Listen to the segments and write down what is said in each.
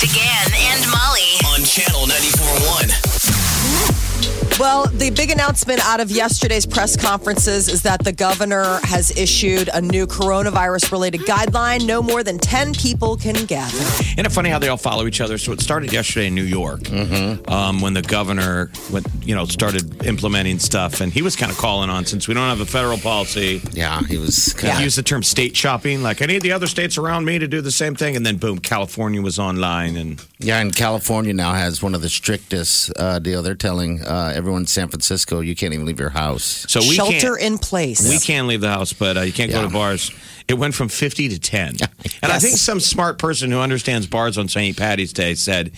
Began and. Well, the big announcement out of yesterday's press conferences is that the governor has issued a new coronavirus related guideline. No more than 10 people can gather. Isn't it funny how they all follow each other? So it started yesterday in New York Mm-hmm. um, when the governor went, you know, started implementing stuff, and he was kind of calling on since we don't have a federal policy. Yeah, he was. He used the term state shopping, like I need the other states around me to do the same thing, and then boom, California was online, and Yeah, and California now has one of the strictest uh, deal. They're telling uh, everyone in San Francisco you can't even leave your house. so we Shelter can't, in place. we can leave the house, but uh, you can't go Yeah. to bars. It went from fifty to ten, and I think some smart person who understands bars on St. Patty's Day said.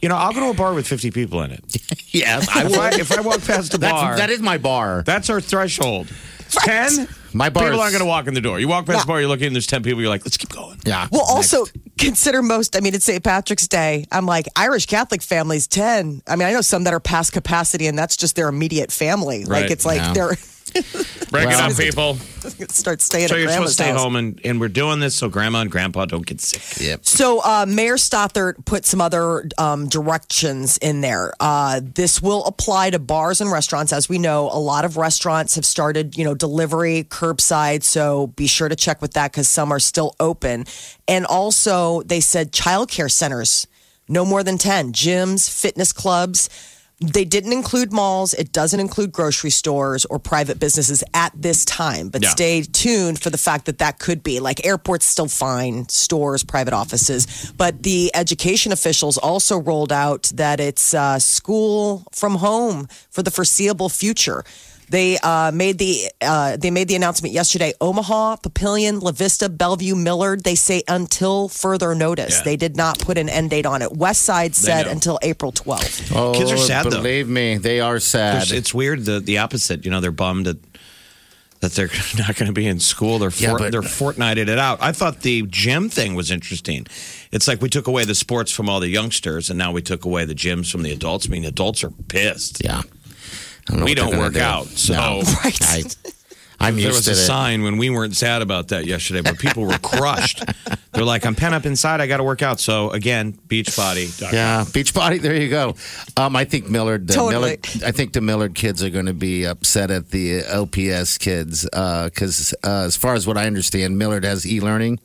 You know, I'll go to a bar with 50 people in it. Yes, I If I, if I walk past a bar, That's, that is my bar. That's our threshold. Ten. My bar People aren't going to walk in the door. You walk past Yeah. the bar, you're looking, there's ten people. You're like, let's keep going. yeah. Well, next. also consider most, I mean, it's St. Patrick's Day. I'm like, Irish Catholic families, 10. I mean, I know some that are past capacity and that's just their immediate family. Right. Like, it's like Yeah. they're Break Well- it up, people. start staying So at you're supposed to stay house. home, and, and we're doing this so grandma and grandpa don't get sick. Yep. So uh, Mayor Stothert put some other um, directions in there. Uh, this will apply to bars and restaurants. As we know, a lot of restaurants have started, you know, delivery, curbside. So be sure to check with that because some are still open. And also, they said childcare centers, no more than 10, gyms, fitness clubs. They didn't include malls. It doesn't include grocery stores or private businesses at this time. But Yeah. stay tuned for the fact that that could be like airports still fine, stores, private offices. But the education officials also rolled out that it's uh, school from home for the foreseeable future. They uh, made the uh, they made the announcement yesterday. Omaha, Papillion, La Vista, Bellevue, Millard. They say until further notice. Yeah. They did not put an end date on it. West Side said until April 12th. Oh, Kids are sad, though. Believe me, they are sad. There's- It's weird. The the opposite. You know, they're bummed that that they're not going to be in school. They're Yeah, fort, but- they're fortnighted it out. I thought the gym thing was interesting. It's like we took away the sports from all the youngsters, and now we took away the gyms from the adults. I mean, adults are pissed. yeah. I know We don't work do. out, so- No. Right. I, I'm There was to a it. sign when we weren't sad about that yesterday, but people were crushed. They're like, I'm pent up inside. I got to work out. So again, Beachbody. Yeah, Beachbody. There you go. Um, I think Millard. The Totally. Millard I think the Millard kids are going to be upset at the LPS kids because, uh, as far as what I understand, Millard has e-learning,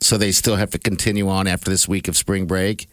so they still have to continue on after this week of spring break.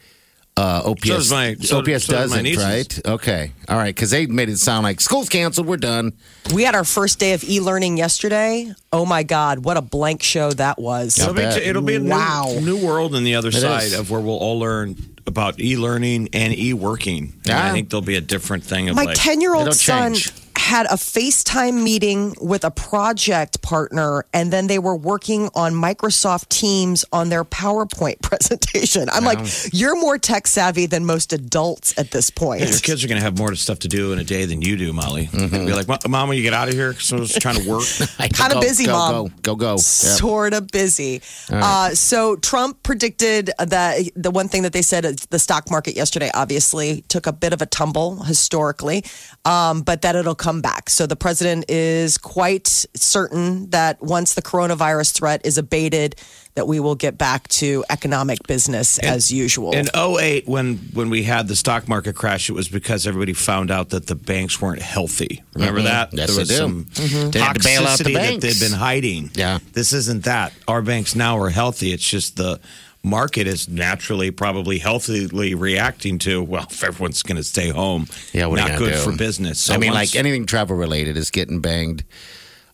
Uh, OPS, So does my- so- OPS so does my doesn't, nieces. right? Okay, all right, because they made it sound like school's canceled. We're done. We had our first day of e-learning yesterday. Oh my God, what a blank show that was. It'll be, bet. it'll be a new, Wow. new world on the other side is. of where we'll all learn about e-learning and e-working. And I think there'll be a different thing of My like 10 year old It'll son change. Had a FaceTime meeting with a project partner, and then they were working on Microsoft Teams on their PowerPoint presentation. I'm like, you're more tech savvy than most adults at this point. your kids are going to have more stuff to do in a day than you do, Molly. They'll Be like, "Mom, Mom, will you get out of here? Because I was trying to work. Kinda busy, go, Mom. Go, go, go. Yep. Sort of busy. Uh, so Trump predicted that the one thing that they said is the stock market yesterday obviously took a bit of a tumble historically, um, but that it'll come back. So the president is quite certain that once the coronavirus threat is abated, that we will get back to economic business as usual. In 08, when when we had the stock market crash, it was because everybody found out that the banks weren't healthy. Remember mm-hmm. that? Yes, there was I do. some mm-hmm. They had to bail out the toxicity that they'd been hiding. Yeah. This isn't that. Our banks now are healthy. It's just the market is naturally, probably healthily reacting to, well, if everyone's going to stay home, Yeah, what are you not good do? for business. So I mean, once- like anything travel related is getting banged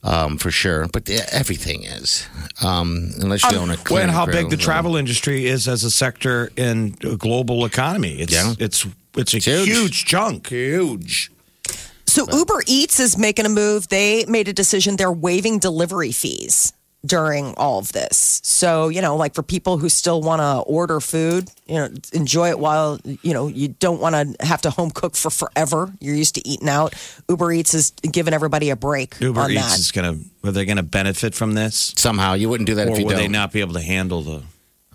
um, for sure, but yeah, everything is, um, unless you own a. Well, and how big the travel industry is as a sector in a global economy. It's Yeah. it's it's a huge. huge. chunk. Huge. so Uber Eats is making a move. They made a decision. They're waiving delivery fees. During all of this. So, you know, like for people who still want to order food, you know, enjoy it while, you know, you don't want to have to home cook for forever. You're used to eating out. Uber Eats is giving everybody a break Uber on Eats that. is going to, are they going to benefit from this? Somehow you wouldn't do that Or if you would don't. they not be able to handle the,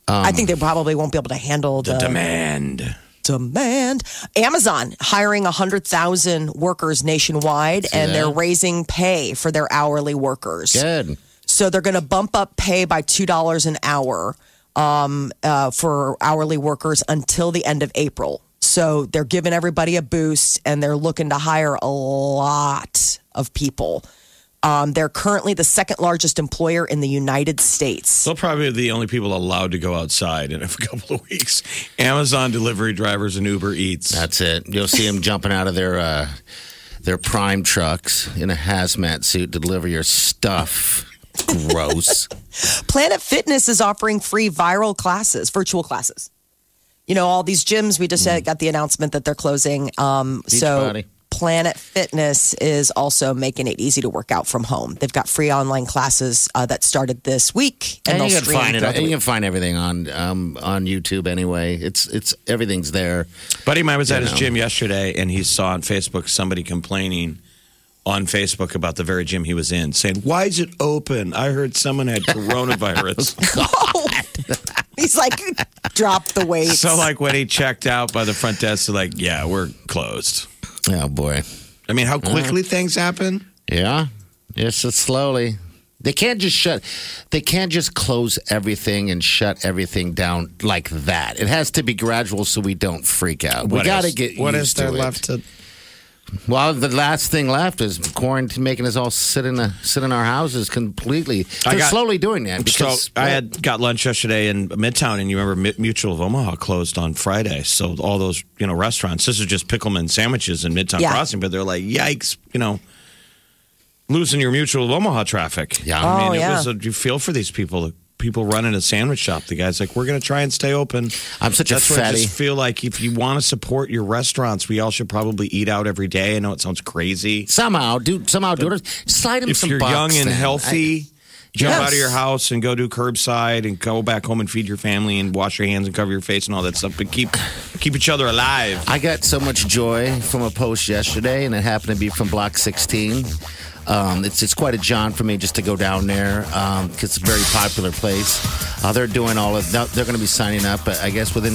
I um, think they probably won't be able to handle the the, demand? demand. Amazon hiring 100,000 workers nationwide and they're raising pay for their hourly workers. Good. So they're going to bump up pay by $2 an hour um, uh, for hourly workers until the end of April. So they're giving everybody a boost and they're looking to hire a lot of people. Um, they're currently the second largest employer in the United States. They'll probably be the only people allowed to go outside in a couple of weeks. Amazon delivery drivers and Uber Eats. That's it. You'll see them jumping out of their uh, their prime trucks in a hazmat suit to deliver your stuff. Gross. Planet Fitness is offering free viral classes, virtual classes. You know, all these gyms, we just uh, got the announcement that they're closing. Um, so Beachbody. Planet Fitness is also making it easy to work out from home. They've got free online classes uh, that started this week. And they'll you can find it. throughout the You can find everything on um, on YouTube anyway. It's it's everything's there. Buddy of mine was at You his gym yesterday and he saw on Facebook somebody complaining on Facebook about the very gym he was in, saying, Why is it open? I heard someone had coronavirus. Oh, He's like, drop the weight. so, like, when he checked out by the front desk, they're like, Yeah, we're closed. Oh boy. I mean, how quickly things happen. Yeah. it's it's slowly. They can't just shut. They can't just close everything and shut everything down like that. It has to be gradual, so we don't freak out. we got to get What used is there to it. left to. Well, the last thing left is quarantine, making us all sit in a, sit in our houses completely. They're got- slowly doing that So because I had got lunch yesterday in Midtown, and you remember Mutual of Omaha closed on Friday. So all those you know restaurants. This is just Pickleman sandwiches in Midtown Yeah. Crossing, but they're like, yikes, you know, losing your Mutual of Omaha traffic. Yeah. I mean, Oh, it yeah. was. A, you feel for these people. People running a sandwich shop. The guy's like, we're going to try and stay open. I'm such a That's where I just feel like if you want to support your restaurants, we all should probably eat out every day. I know it sounds crazy. somehow do somehow do it. Slide him if some you're bucks young and then. healthy, jump Yes. out of your house and go do curbside and go back home and feed your family and wash your hands and cover your face and all that stuff. But keep keep each other alive. I got so much joy from a post yesterday, and it happened to be from Block 16. Um, it's it's quite a jaunt for me just to go down there because it's a very popular place. Uh, they're doing all of they're going to be signing up. uh, I guess within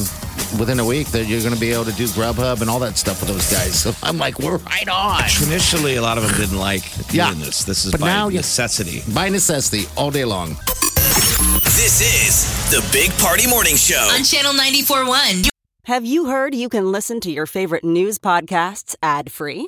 within a week that you're going to be able to do Grubhub and all that stuff with those guys. So I'm like, we're right on Initially, a lot of them didn't like doing this. This is But by now necessity. by necessity all day long. This is the Big Party Morning Show. On Channel 94.1. Have you heard you can listen to your favorite news podcasts ad free?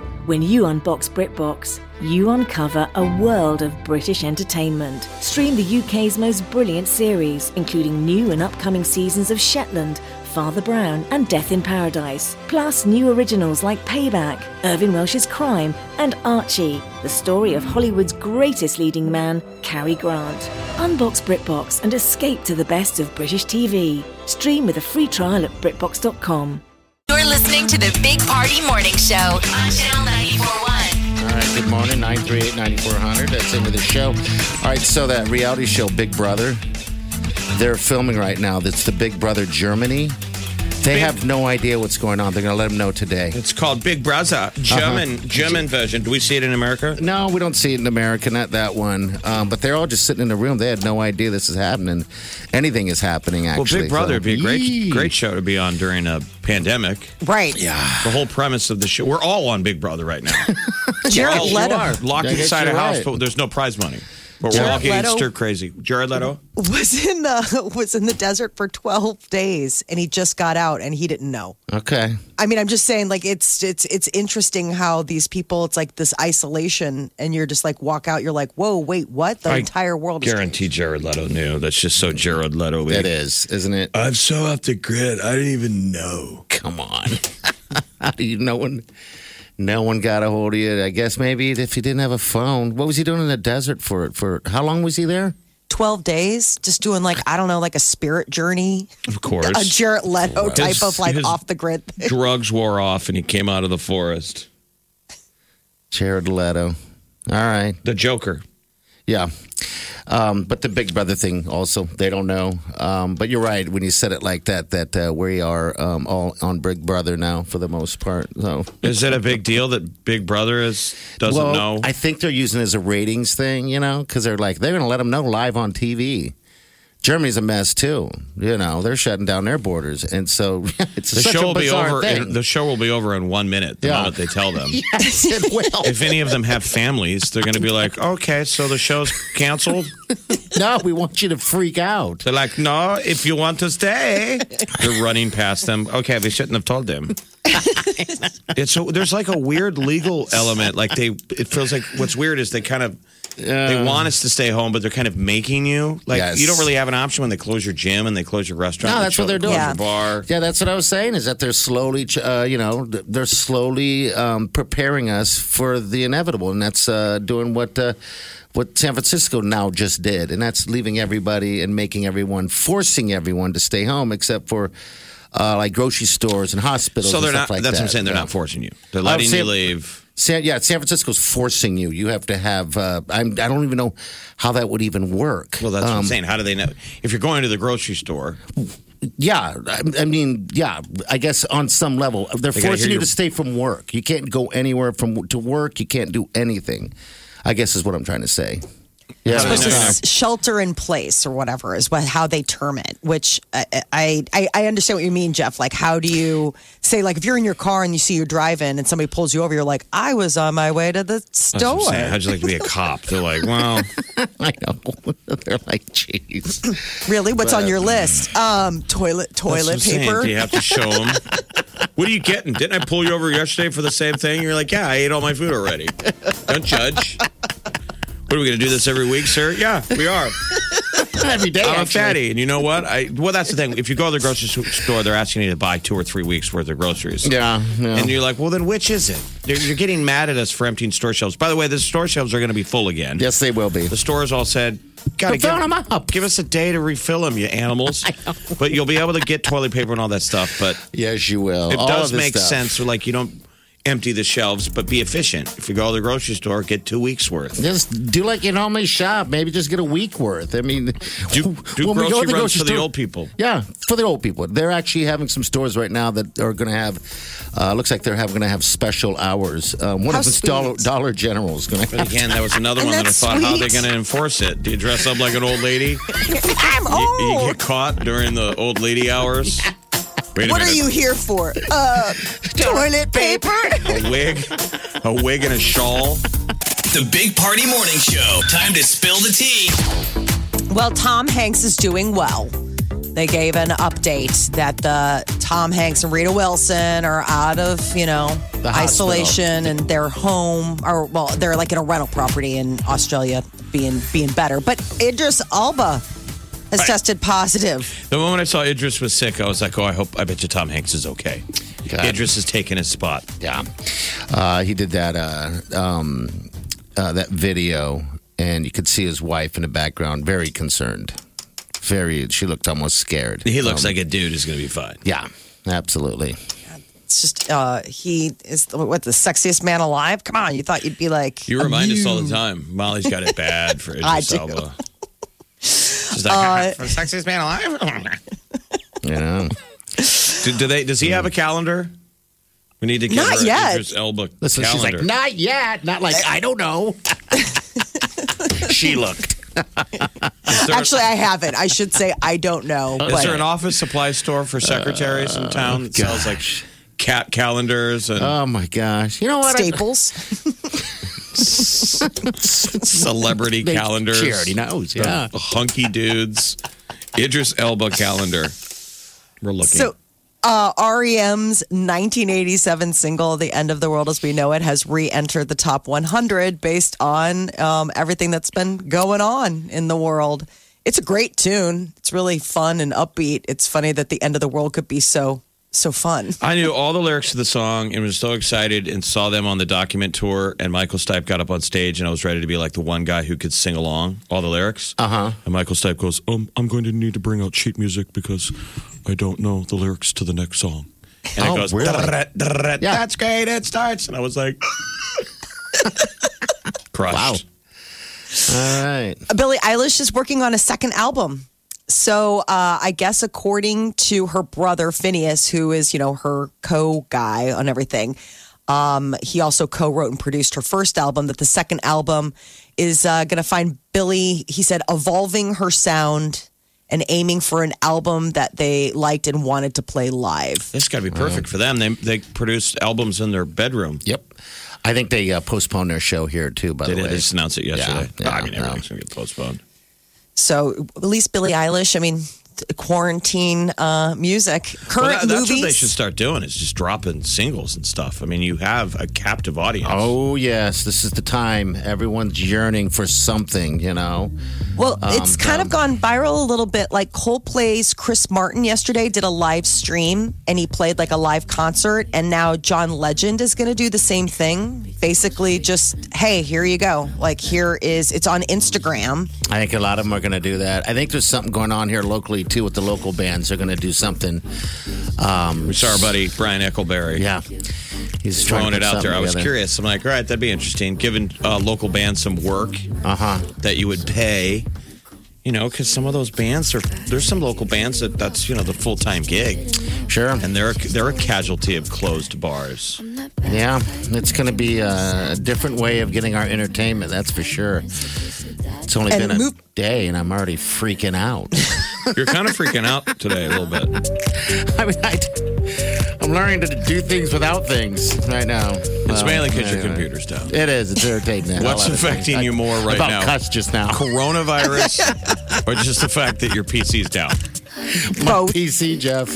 When you unbox BritBox, you uncover a world of British entertainment. Stream the UK's most brilliant series, including new and upcoming seasons of Shetland, Father Brown, and Death in Paradise. Plus, new originals like Payback, Irvine Welsh's Crime, and Archie, the story of Hollywood's greatest leading man, Cary Grant. Unbox BritBox and escape to the best of British TV. Stream with a free trial at BritBox.com. You're listening to the Big Party Morning Show on Channel 94.1. All right, good morning, 938 9400. That's into the show. All right, so that reality show, Big Brother, they're filming right now. That's the Big Brother Germany. They have no idea what's going on. They're going to let them know today. It's called Big Brother, German German version. Do we see it in America? No, we don't see it in America, not that one. Um, but they're all just sitting in the room. They had no idea this is happening. Anything is happening, Well, actually. Big Brother So- would be a great Yee. great show to be on during a pandemic. right. Yeah. The whole premise of the show, we're all on Big Brother right now. Jared All- Leto. you are locked I guess inside a you're house, right. but there's no prize money. But we're all Jared getting Leto- stir crazy. Jared Leto. was in the was in the desert for 12 days and he just got out and he didn't know. Okay. I mean, I'm just saying like it's it's it's interesting how these people it's like this isolation and you're just like walk out you're like, "Whoa, wait, what? The I entire world is Guarantee Jared Leto knew. That's just so Jared Leto. It is, isn't it? I'm so off the grid. I didn't even know. Come on. How do you no one no one got a hold of you? I guess maybe if he didn't have a phone. What was he doing in the desert for it for how long was he there? 12 days just doing like I don't know, like a spirit journey, Of course. a Jared Leto type of like His- off the grid. thing. Drugs wore off and he came out of the forest. Jared Leto. All right. The Joker. Yeah. Um, but the Big Brother thing also, they don't know. Um, but you're right when you said it like that, that uh, we are um, all on Big Brother now for the most part. So Is it a big deal that Big Brother is doesn't well, know? I think they're using it as a ratings thing, you know, because they're like, they're going to let them know live on TV. Germany's a mess too. You know, they're shutting down their borders. And so it's the show a will be over. thing. The show will be over in one minute. The Yeah. moment they tell them. yes, it will. If any of them have families, they're going to be like, "Okay, so the show's canceled." no, we want you to freak out. They're like, "No, if you want to stay." They're running past them. Okay, we shouldn't have told them. it's a, there's like a weird legal element. Like they, it feels like what's weird is they kind of they want us to stay home, but they're kind of making you like Yes. you don't really have an option when they close your gym and they close your restaurant. No, they that's what they're doing. Your bar. Yeah, that's what I was saying. Is that they're slowly, uh, you know, they're slowly um, preparing us for the inevitable, and that's uh, doing what uh, what San Francisco now just did, and that's leaving everybody and making everyone, forcing everyone to stay home, except for uh, like grocery stores and hospitals. So they're and not. like that's that. what I'm saying. They're Yeah. not forcing you. They're letting you leave. San, yeah, San Francisco's forcing you. You have to have. Uh, I'm, I don't even know how that would even work. Well, that's what I'm Um, saying. How do they know? If you're going to the grocery store, Yeah, I, I mean, yeah. I guess on some level, they're They forcing you your- to stay from work. You can't go anywhere from to work. You can't do anything. I guess is what I'm trying to say. Yeah, supposed to shelter in place or whatever is what how they term it. Which I, I I understand what you mean, Jeff. Like, how do you say like if you're in your car and you see you're driving and somebody pulls you over, you're like, I was on my way to the That's what I'm store. How'd you like to be a cop? They're like, well, I know. they're like, jeez. Really, what's on your list? Um, toilet that's what I'm toilet paper. You have to show them? What are you getting? Didn't I pull you over yesterday for the same thing? You're like, yeah, I ate all my food already. Don't judge. What are we going to do this every week, sir? Yeah, we are. Every day, I'm a actually. fatty, and you know what? I well, that's the thing. If you go to the grocery store, they're asking you to buy two or three weeks worth of groceries. Yeah, yeah. And you're like, well, then which is it? You're, you're getting mad at us for emptying store shelves. By the way, the store shelves are going to be full again. yes, they will be. The stores all said, "Gotta Fill give, them up." give us a day to refill them, you animals." But you'll be able to get toilet paper and all that stuff. But Yes, you will. it All does of this make stuff. sense. Like, you don't empty the shelves, but be efficient. If you go to the grocery store, get two weeks worth. Just do like you normally shop. Maybe just get a week worth. I mean, Do, do when we go grocery to the runs grocery for the old people. Yeah, for the old people. They're actually having some stores right now that are going to have. Uh, looks like they're going to have special hours. Um, one How of them's Dollar, sweet. Dollar General is going to But again, that was another one that I that's thought, how are they sweet. going to enforce it? Do you dress up like an old lady? I'm You, you get caught during the old lady hours? Wait a What are you here for? Uh, toilet paper. A wig? A wig and a shawl? The Big Party Morning Show. Time to spill the tea. Well, Tom Hanks is doing well. They gave an update that the Tom Hanks and Rita Wilson are out of, you know, The hospital. isolation and they're home or well, they're like in a rental property in Australia being being better. But Idris Elba has tested positive. The moment I saw Idris was sick, I was like, oh, I hope, I bet you Tom Hanks is okay. God. Idris is taking his spot. Yeah, uh, he did that. Uh, um, uh, that video, and you could see his wife in the background, very concerned. Very, she looked almost scared. He looks Um, like a dude who's going to be fine. Yeah, absolutely. It's just uh he is the, what the sexiest man alive. Come on, you thought you'd be like You remind us all the time. Molly's got it bad for I Idris do. Elba. She's like, "For the sexiest man alive. Oh, you know. do, do they? Does he have a calendar? We need to get Not her yet. Idris Elba Listen, she's like, not yet. Not like I don't know. she looked. There- Actually, I haven't. I should say I don't know. Is but there an office supply store for secretaries in oh, town that sells like cat calendars and Oh my gosh! You know what? I- Staples. Celebrity They- calendars. She already knows. Yeah. The hunky dudes. Idris Elba calendar. We're looking. So, uh, REM's 1987 single, The End of the World as We Know It, has re entered the top 100 based on um, everything that's been going on in the world. It's a great tune. It's really fun and upbeat. It's funny that the end of the world could be so, so fun. I knew all the lyrics to the song and was so excited and saw them on the document tour. And Michael Stipe got up on stage and I was ready to be like the one guy who could sing along all the lyrics. Uh huh. And Michael Stipe goes, um, I'm going to need to bring out sheet music because I don't know the lyrics to the next song. And Oh, it goes, really? "Drrrt, drrrt, Yeah. that's great. It starts. And I was like, crushed. Wow. All right. Billie Eilish is working on a second album. So uh, I guess according to her brother Finneas, who is you know her co guy on everything, um, he also co-wrote and produced her first album. That the second album is uh, going to find Billie. He said evolving her sound and aiming for an album that they liked and wanted to play live. This got to be perfect for them. They, they produced albums in their bedroom. Yep. I think they uh, postponed their show here too. By They the did way, just announced it yesterday. Yeah, I mean, yeah, everything's going to get postponed. So at least Billie Eilish. I mean, quarantine uh, music. Well, Current that- that's movies. what they should start doing is just dropping singles and stuff. I mean, you have a captive audience. Oh yes, this is the time. Everyone's yearning for something. You know. Well, it's kind of gone viral a little bit. Like Coldplay's Chris Martin yesterday did a live stream and he played like a live concert. And now John Legend is going to do the same thing. Basically, just, hey, here you go. Like, here is, it's on Instagram. I think a lot of them are going to do that. I think there's something going on here locally too with the local bands. They're going to do something. Um, We saw our buddy Brian Eccleberry yeah, he's throwing it out there. something I was curious. I'm like, all right, that'd be interesting. Giving uh, local bands some work Uh huh. that you would pay. You know, because some of those bands are there's some local bands that that's you know the full time gig, Sure. and they're they're a casualty of closed bars. Yeah, it's going to be a different way of getting our entertainment. That's for sure. It's only And been a move- day, and I'm already freaking out. You're kind of freaking out today a little bit. I mean, I, am learning to do things without things right now. It's Well, mainly because your anyway. computer's down. It is. It's irritating. the hell What's out of me. affecting you more right now? about now? cuss just now. Coronavirus, or just the fact that your PC's down. My Both. PC, Jeff.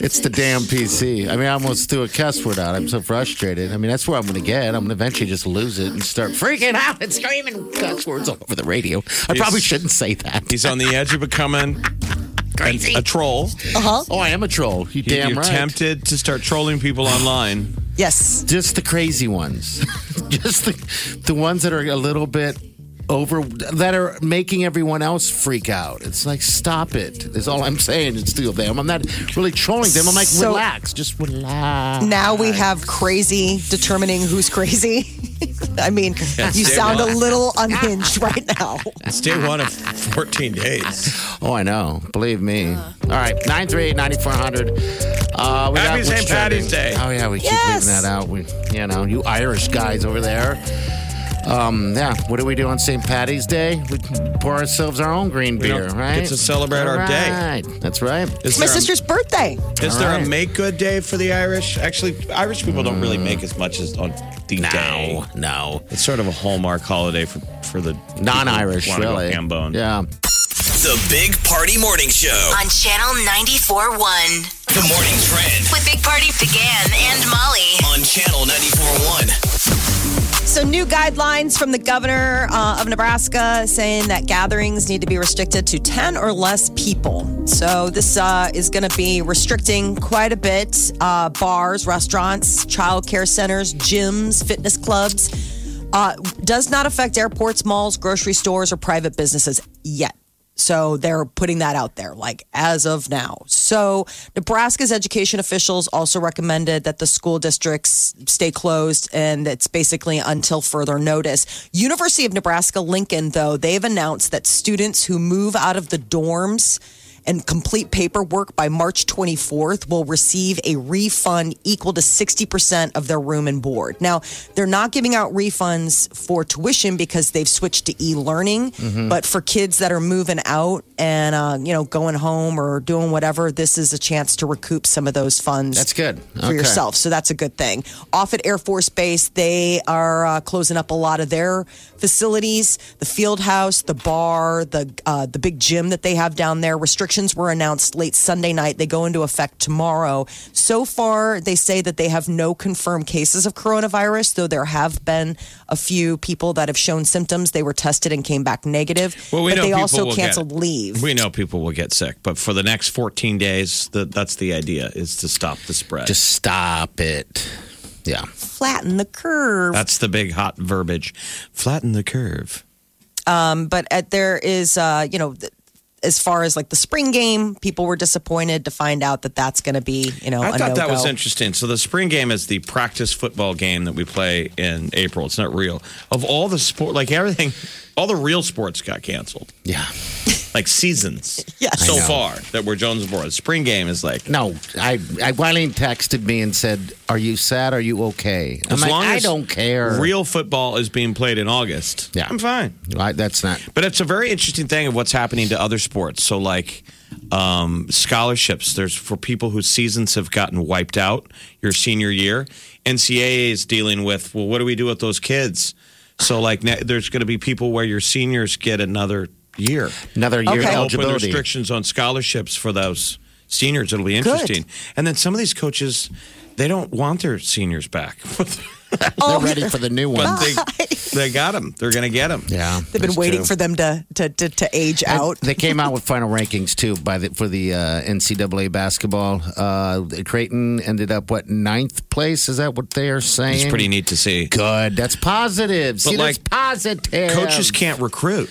It's the damn PC. I mean, I almost threw a cuss word out. I'm so frustrated. I mean, that's where I'm going to get. I'm going to eventually just lose it and start freaking out and screaming cuss words all over the radio. I He's- probably shouldn't say that. He's on the edge of becoming Crazy. a troll. Uh huh. Oh, I am a troll. You You- damn You're right. tempted to start trolling people online. Yes. Just the crazy ones. Just the, the ones that are a little bit over, that are making everyone else freak out. It's like, stop it. Is all I'm saying. It's still them. I'm not really trolling them. I'm like, So- relax. Just relax. Now we have crazy determining who's crazy. I mean, you stay sound a little unhinged right now. It's day one of 14 days. Oh, I know. Believe me. All right, 938 9400. Uh, we Happy got St. what's Patty's trending. Day. Oh, yeah, we keep Yes. leaving that out. We, you know, you Irish guys over there. Um, yeah, what do we do on St. Patty's Day? We pour ourselves our own green beer, don't right? get to celebrate our day. That's right. Is My there, sister's birthday. is All there right. a make good day for the Irish? Actually, Irish people don't really make as much as on the day. No, no. It's sort of a hallmark holiday for, for the Non-Irish, wanna really. Go ham bone. Yeah. The Big Party Morning Show. On Channel 94.1. The morning trend With Big Party began and Molly. on Channel 94.1. So, new guidelines from the governor uh, of Nebraska saying that gatherings need to be restricted to 10 or less people. So, this uh, is going to be restricting quite a bit uh, bars, restaurants, childcare centers, gyms, fitness clubs. Uh, does not affect airports, malls, grocery stores, or private businesses yet. So they're putting that out there, like as of now. So Nebraska's education officials also recommended that the school districts stay closed, and it's basically until further notice. University of Nebraska Lincoln, though, they've announced that students who move out of the dorms and complete paperwork by March 24th will receive a refund equal to 60% of their room and board. Now, they're not giving out refunds for tuition because they've switched to e-learning, Mm-hmm. but for kids that are moving out and uh, you know going home or doing whatever, this is a chance to recoup some of those funds. That's good. for Okay. yourself. So that's a good thing. Offutt Air Force Base, they are uh, closing up a lot of their facilities, the field house, the bar, the uh, the big gym that they have down there. Restrictions were announced late Sunday night. They go into effect tomorrow. So far, they say that they have no confirmed cases of coronavirus, though there have been a few people that have shown symptoms. They were tested and came back negative. Well, we but know they also will get- canceled leave. We know people will get sick, but for the next 14 days, the, that's the idea: is to stop the spread. Just stop it. Yeah. Flatten the curve. that's the big hot verbiage. Flatten the curve. but at, there is, uh, you know, th- as far as like the spring game, people were disappointed to find out that that's going to be, you know, I thought that was interesting. So the spring game is the practice football game that we play in April. It's not real. Of all the sport, like everything, all the real sports got canceled. Yeah. Like seasons, Yes. so far that we're Jonesboro. The spring game is like No, I, I Wileen texted me and said, "Are you sad? Are you okay?" I'm as like, long I as don't care. Real football is being played in August. Yeah. I'm fine. I, that's not. But it's a very interesting thing of what's happening to other sports. So, like um, scholarships, there's for people whose seasons have gotten wiped out your senior year. NCAA is dealing with, well, what do we do with those kids? So, like, there's going to be people where your seniors get another year. Another year Okay. Open eligibility. restrictions on scholarships for those seniors. It'll be interesting. And then some of these coaches, they don't want their seniors back. They're ready for the new one. But they, they got them. They're going to get them. yeah, They've been waiting for them to to to, to age out. They came out with final rankings too by the for the uh, NCAA basketball. Uh, Creighton ended up what ninth place? Is that what they are saying? It's pretty neat to see. Good. That's positive. See, like, that's positive. coaches can't recruit.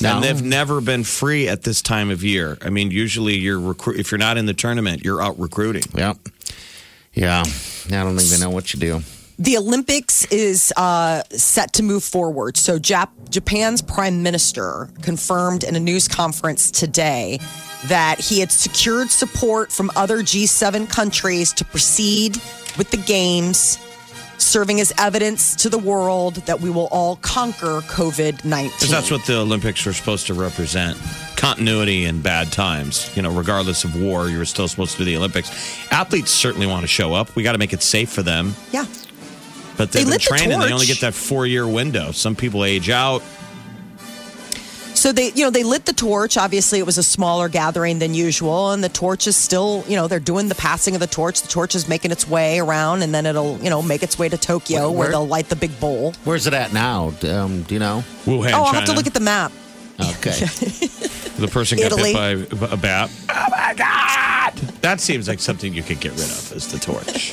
No. And they've never been free at this time of year. I mean, usually you're recruit if you're not in the tournament, you're out recruiting. Yep. Yeah. I don't even know what you do. The Olympics is uh, set to move forward. So, Jap- Japan's prime minister confirmed in a news conference today that he had secured support from other G7 countries to proceed with the games, serving as evidence to the world that we will all conquer COVID 19. Because that's what the Olympics are supposed to represent. Continuity in bad times. You know, regardless of war, you're still supposed to do the Olympics. Athletes certainly want to show up. We got to make it safe for them. Yeah. But they've They been lit the training. They only get that four year window. Some people age out. So they, you know, they lit the torch. Obviously, it was a smaller gathering than usual, and the torch is still, you know, they're doing the passing of the torch. The torch is making its way around, and then it'll, you know, make its way to Tokyo, Where- where, where- they'll light the big bowl. Where's it at now? Um, do you know? Wuhan, oh, I'll have to look at the map. Okay. The person got Italy. hit by a bat. Oh my God! That seems like something you could get rid of is the torch.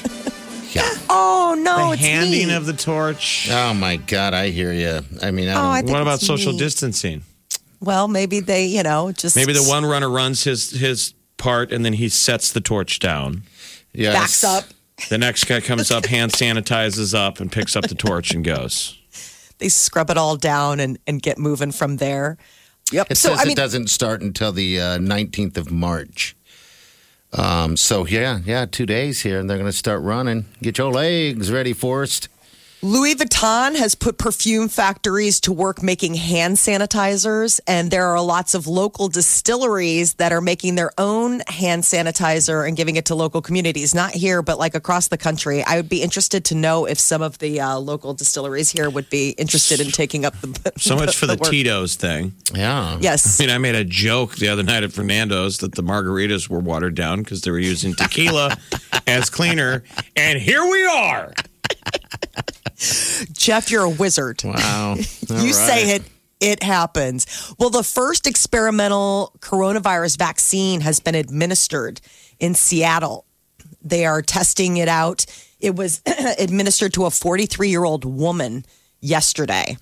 yeah. Oh no, the it's handing me. of the torch. Oh my God, I hear you. I mean, I Oh, don't. I what about social me. distancing? Well, maybe they, you know, just Maybe the one runner runs his his part and then he sets the torch down. yes. backs up. The next guy comes up, hand sanitizes up, and picks up the torch and goes. They scrub it all down and and get moving from there. Yep. It so says I mean, it doesn't start until the uh, 19th of March. Um, so yeah, yeah, two days here, and they're going to start running. Get your legs ready, Forrest. Louis Vuitton has put perfume factories to work making hand sanitizers, and there are lots of local distilleries that are making their own hand sanitizer and giving it to local communities. Not here, but like across the country. I would be interested to know if some of the uh, local distilleries here would be interested in taking up the. So much for the work. Tito's thing. Yeah. Yes. I mean, I made a joke the other night at Fernando's that the margaritas were watered down because they were using tequila as cleaner. And here we are. Jeff, you're a wizard. Wow. you say it, it happens. Well, the first experimental coronavirus vaccine has been administered in Seattle. They are testing it out. It was administered to a 43 year old woman yesterday.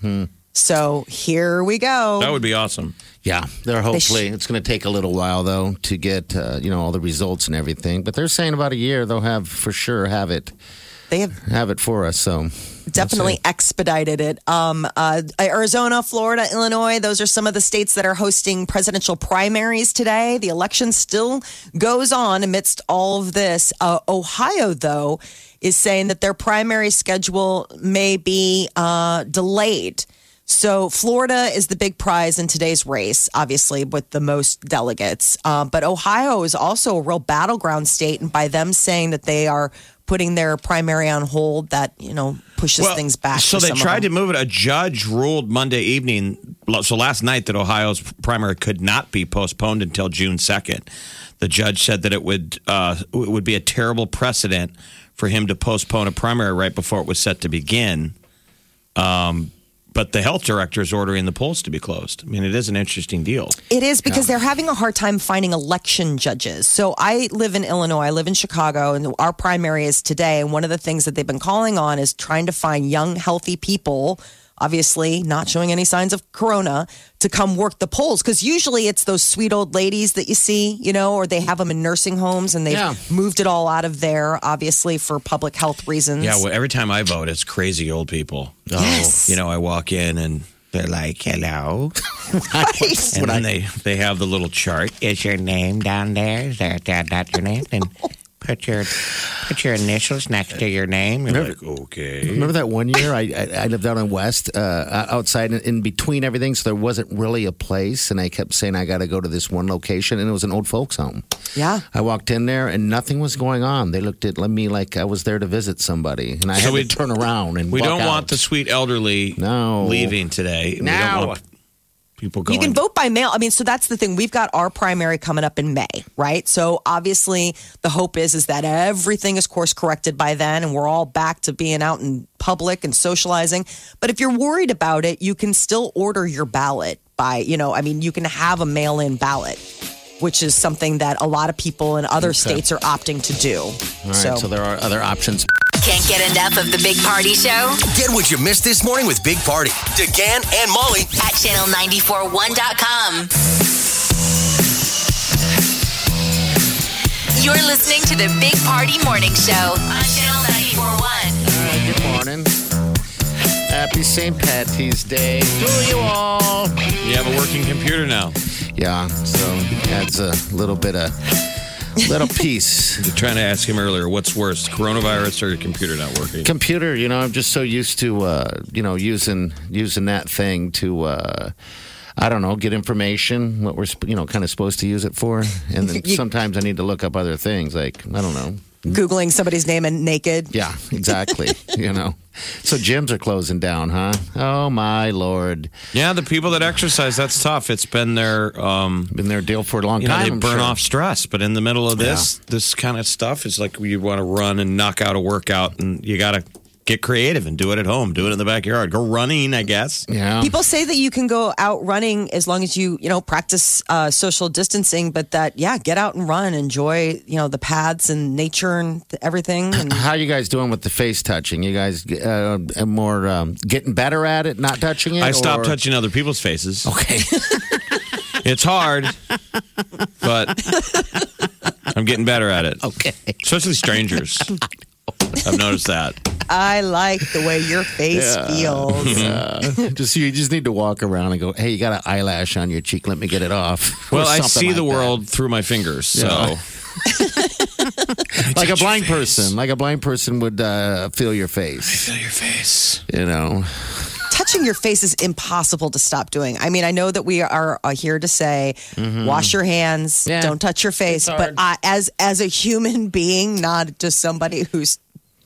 So here we go. That would be awesome. Yeah, they're hopefully it's going to take a little while though to get uh, you know all the results and everything. But they're saying about a year they'll have for sure have it. They have have it for us. So definitely expedited it. Um, uh, Arizona, Florida, Illinois, those are some of the states that are hosting presidential primaries today. The election still goes on amidst all of this. Uh, Ohio, though, is saying that their primary schedule may be uh, delayed. So, Florida is the big prize in today's race, obviously, with the most delegates. Uh, but Ohio is also a real battleground state. And by them saying that they are putting their primary on hold, that, you know, pushes Well, things back. So they tried to move it. A judge ruled Monday evening, so last night, that Ohio's primary could not be postponed until June second. The judge said that it would uh, it would be a terrible precedent for him to postpone a primary right before it was set to begin. Um, but the health director is ordering the polls to be closed. I mean, it is an interesting deal. It is because they're having a hard time finding election judges. So I live in Illinois, I live in Chicago, and our primary is today. And one of the things that they've been calling on is trying to find young, healthy people, obviously not showing any signs of corona, to come work the polls. Because usually it's those sweet old ladies that you see, you know, or they have them in nursing homes and they've Yeah. moved it all out of there, obviously for public health reasons. Yeah, well, every time I vote, it's crazy old people. Yes. You know, I walk in and they're like, "Hello," Right. and then they they have the little chart. Is your name down there? Is that that, that your name? And put your put your initials next to your name. You're like, okay. Remember that one year I, I, I lived out in West, uh, outside in, in between everything, so there wasn't really a place, and I kept saying I got to go to this one location, and it was an old folks home. Yeah. I walked in there and nothing was going on. They looked at me like I was there to visit somebody, and I So had to turn around and We walk don't out. want the sweet elderly No. leaving today. We don't No. want people going. You can vote by mail. I mean, so that's the thing. We've got our primary coming up in May, right? So obviously, the hope is is that everything is course corrected by then, and we're all back to being out in public and socializing. But if you're worried about it, you can still order your ballot by, you know, I mean, you can have a mail-in ballot, which is something that a lot of people in other states are opting to do. All right, so, there are other options. Can't get enough of the Big Party Show Get what you missed this morning with Big Party, DeGan and Molly at channel941.com. You're listening to the Big Party Morning Show on channel 941. All right, good morning. Happy St. Patty's Day to you all. You have a working computer now. Yeah, so adds a little bit of little piece. You're trying to ask him earlier, what's worse, coronavirus or your computer not working? Computer, you know, I'm just so used to uh, you know using using that thing to. Uh, I don't know, get information, what we're, you know, kind of supposed to use it for. And then sometimes I need to look up other things, like, I don't know. Googling somebody's name and naked. Yeah, exactly. you know. So gyms are closing down, huh? Oh, my Lord. Yeah, the people that exercise, that's tough. It's been their, um, Been their deal for a long you know, time. they I'm burn sure. off stress. But in the middle of this, this kind of stuff is like you want to run and knock out a workout, and you got to get creative and do it at home. Do it in the backyard. Go running, I guess. Yeah. People say that you can go out running as long as you, you know, practice uh, social distancing, but that, yeah, get out and run, enjoy, you know, the paths and nature and everything. And How are you guys doing with the face touching? You guys uh, more um, getting better at it, not touching it? I stopped or- touching other people's faces. Okay. It's hard, but I'm getting better at it. okay. Especially strangers. I've noticed that. I like the way your face feels. just you just need to walk around and go, "Hey, you got an eyelash on your cheek. Let me get it off." Well, I something see the like that. world through my fingers. So Yeah. like a touch your blind face. person. Like a blind person would uh, feel your face. feel your face. You know. Touching your face is impossible to stop doing. I mean, I know that we are uh, here to say, wash your hands, Mm-hmm. Yeah. don't touch your face. But. I, as as a human being, not just somebody who's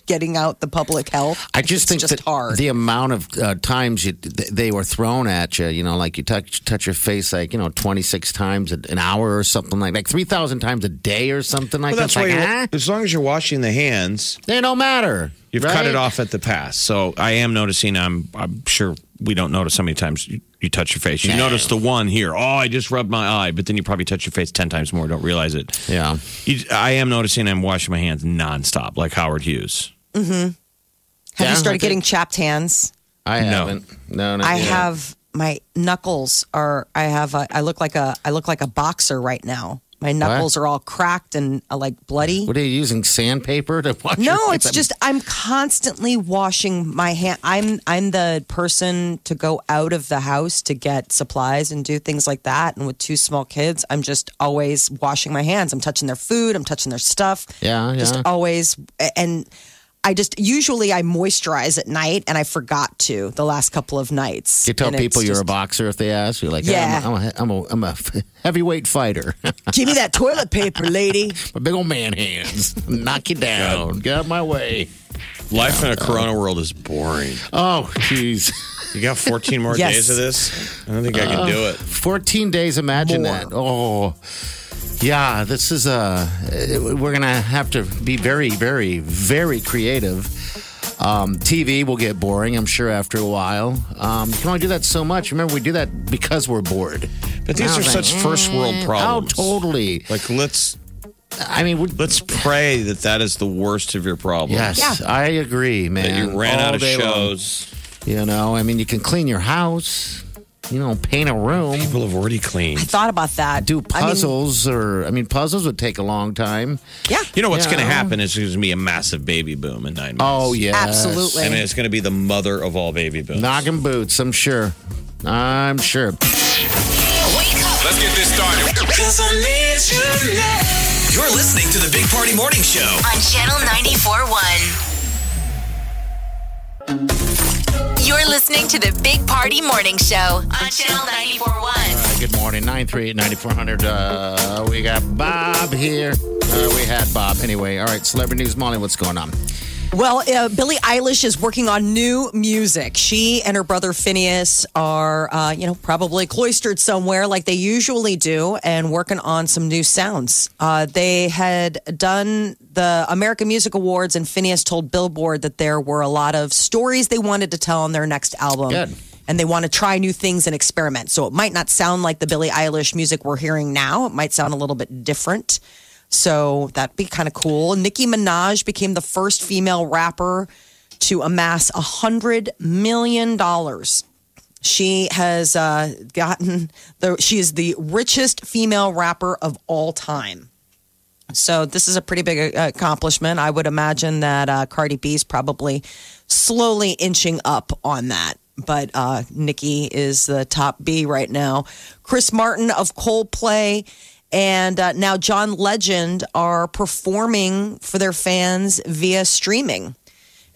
getting out the public health, I just it's think just that hard. the amount of uh, times you, th- they were thrown at you, you know, like you touch touch your face like you know twenty six times an hour or something like like three thousand times a day or something like Well, that's that. why, It's huh? as long as you're washing the hands, they don't matter. you've right? cut it off at the pass. So I am noticing. I'm. I'm sure we don't notice how many times you, you touch your face. You No. notice the one here. Oh, I just rubbed my eye, but then you probably touch your face ten times more. Don't realize it. Yeah. You, I am noticing. I'm washing my hands nonstop, like Howard Hughes. Have Yeah, you started getting chapped hands? I No. haven't. No, no. I yet. have my knuckles are. I have. A, I look like a. I look like a boxer right now. My knuckles are all cracked and uh, like bloody. What are you using? Sandpaper to wash your No, hands? it's just I'm constantly washing my hand. I'm I'm the person to go out of the house to get supplies and do things like that. And with two small kids, I'm just always washing my hands. I'm touching their food. I'm touching their stuff. Yeah, Just yeah. always and. I just usually I moisturize at night, and I forgot to the last couple of nights. You tell And people you're a boxer if they ask. You're like, Yeah. I'm, a, I'm, a, I'm a heavyweight fighter. Give me that toilet paper, lady. My big old man hands. Knock you down. Get out of my way. Life in a Corona world is boring. Oh, jeez. You got 14 more Yes. days of this? I don't think I can uh, do it. 14 days. Imagine More. that. Oh, yeah. This is uh We're gonna have to be very, very, very creative. Um, TV will get boring, I'm sure, after a while. Um, you can only do that so much. Remember, we do that because we're bored. But these Now are it's like, such first world eh, problems. Oh, totally. Like let's I mean, let's pray that that is the worst of your problems. yes, I agree, man. That you ran All out of day long. shows. You know, I mean, you can clean your house. You know, paint a room. People have already cleaned. I thought about that. do I mean, puzzles or I mean puzzles would take a long time. yeah, You know what's Yeah. going to happen is there's going to be a massive baby boom in nine months. Oh yeah, Absolutely. I mean it's going to be the mother of all baby booms. knocking boots. I'm sure. I'm sure. Wake up Let's get this started. You're listening to the Big Party Morning Show. on Channel 94.1. You're listening to the Big Party Morning Show on Channel 94.1. Uh, good morning, nine three eight ninety four hundred. Uh, we got Bob here. Uh, we had Bob anyway. All right, celebrity news, Molly. What's going on? Well, uh, Billie Eilish is working on new music. She and her brother Finneas are, uh, you know, probably cloistered somewhere like they usually do and working on some new sounds. Uh, they had done the American Music Awards, and Finneas told Billboard that there were a lot of stories they wanted to tell on their next album. Good. And they want to try new things and experiment. So it might not sound like the Billie Eilish music we're hearing now. It might sound a little bit different. So that'd be kind of cool. Nicki Minaj became the first female rapper to amass a hundred million dollars. She has uh, gotten the. She is the richest female rapper of all time. So this is a pretty big uh, accomplishment. I would imagine that uh, Cardi B is probably slowly inching up on that. But uh, Nicki is the top B right now. Chris Martin of Coldplay and uh, now John Legend are performing for their fans via streaming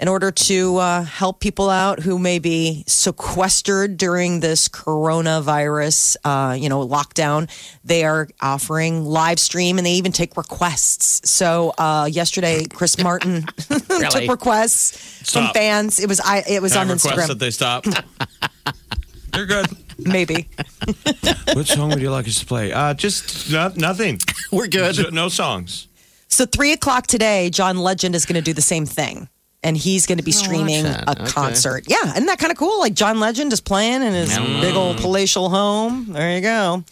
in order to uh, help people out who may be sequestered during this coronavirus, uh, you know, lockdown. They are offering live stream and they even take requests. So uh, yesterday, Chris Martin took requests from fans. It was I. It was on Instagram. that they stop? You're good. Maybe. Which song would you like us to play? Uh, just no, nothing. We're good. No songs. So three o'clock today, John Legend is going to do the same thing. And he's going to be streaming a Okay. concert. Yeah, isn't that kind of cool? Like John Legend is playing in his big old palatial home. There you go.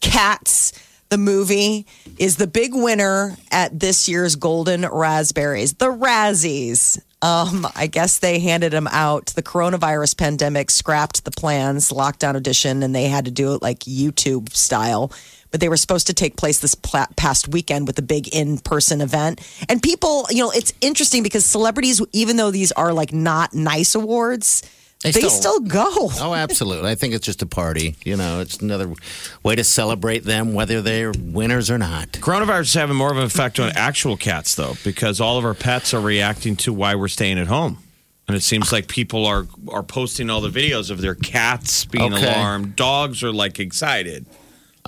Cats, the movie, is the big winner at this year's Golden Raspberries, the Razzies. Um, I guess they handed them out. The coronavirus pandemic scrapped the plans, lockdown edition, and they had to do it like YouTube style. But they were supposed to take place this past weekend with a big in person event. And people, you know, it's interesting because celebrities, even though these are like not nice awards, They they, still- still, go. Oh, absolutely. I think it's just a party. You know, it's another way to celebrate them, whether they're winners or not. Coronavirus is having more of an effect on actual cats, though, because all of our pets are reacting to why we're staying at home. And it seems like people are are posting all the videos of their cats being Okay. alarmed. Dogs are like excited.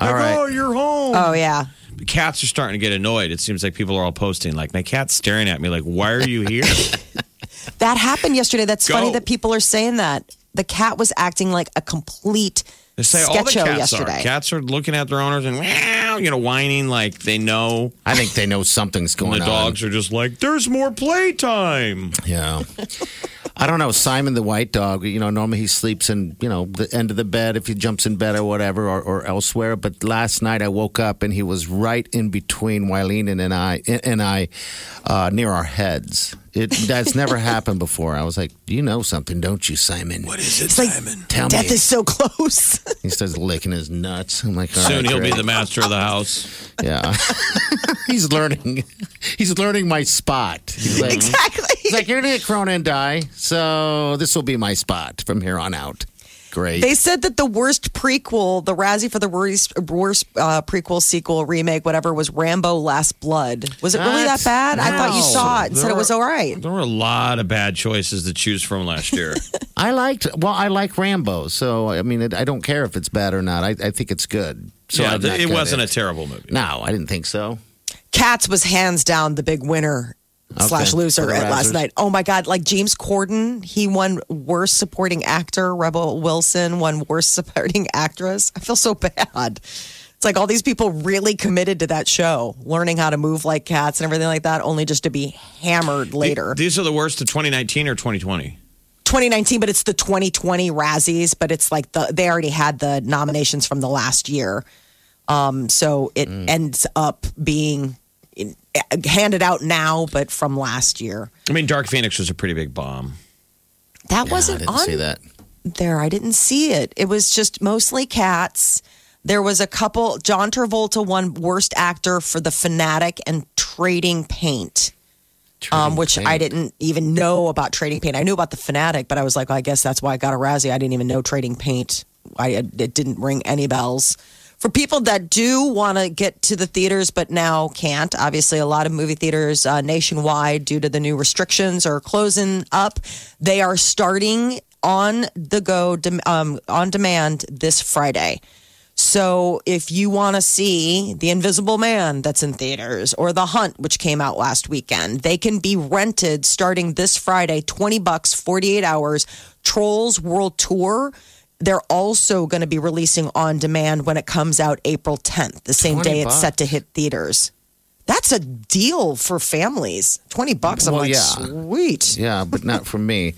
All like, right. oh, you're home. Oh, yeah. The cats are starting to get annoyed. It seems like people are all posting, like, my cat's staring at me, like, why are you here? That happened yesterday. That's Go. funny that people are saying that. The cat was acting like a complete They say all the cats yesterday. are. Cats are looking at their owners and, meow, you know, whining like they know. I think they know something's And going the dogs are just like, there's more playtime. Yeah. I don't know. Simon the white dog, you know, normally he sleeps in, you know, the end of the bed if he jumps in bed or whatever or, or elsewhere. But last night I woke up and he was right in between Wileen and I, and I uh, near our heads. It, that's never happened before. I was like, you know something, don't you, Simon? What is it, It's like Simon? Tell me death me. is so close. He starts licking his nuts. I'm like, all Soon right, he'll be the master of the house. Yeah. he's learning. He's learning my spot. He's like, exactly. He's like, you're going to get corona and die. So this will be my spot from here on out. Great. They said that the worst prequel, the Razzie for the worst, worst uh, prequel, sequel, remake, whatever, was Rambo: Last Blood. Was it really that What? bad? I thought you No. saw it and said it was all right. were- There were a lot of bad choices to choose from last year. I liked, well, I like Rambo. So, I mean, it, I don't care if it's bad or not. I, I think it's good. So yeah, I'm not it gonna- wasn't a terrible movie. No, I didn't think so. Cats was hands down the big winner slash loser at last night. Oh my God! Like James Corden, he won worst supporting actor. Rebel Wilson won worst supporting actress. I feel so bad. It's like all these people really committed to that show, learning how to move like cats and everything like that, only just to be hammered later. These are the worst of 2019 or 2020. 2019, but it's the 2020 Razzies, but it's like the they already had the nominations from the last year. Um, so it Mm. ends up being in, handed out now, but from last year. I mean, Dark Phoenix was a pretty big bomb. That Yeah, wasn't I didn't on see that. there. I didn't see it. It was just mostly cats. There was a couple. John Travolta won worst actor for The Fanatic and Trading Paint. um, which I didn't even know about Trading Paint. I knew about the Fanatic, but I was like, well, I guess that's why I got a Razzie. I didn't even know Trading Paint. I it didn't ring any bells. For people that do want to get to the theaters but now can't, obviously a lot of movie theaters uh, nationwide due to the new restrictions are closing up. They are starting on the go um, on demand this Friday. So if you want to see The Invisible Man that's in theaters or The Hunt which came out last weekend, they can be rented starting this Friday, 20 bucks, 48 hours. Trolls World Tour, they're also going to be releasing on demand when it comes out April 10th, the same 20 day it's set to hit theaters. That's a deal for families. 20 bucks. I'm Well, like, yeah. sweet. Yeah, but not for me.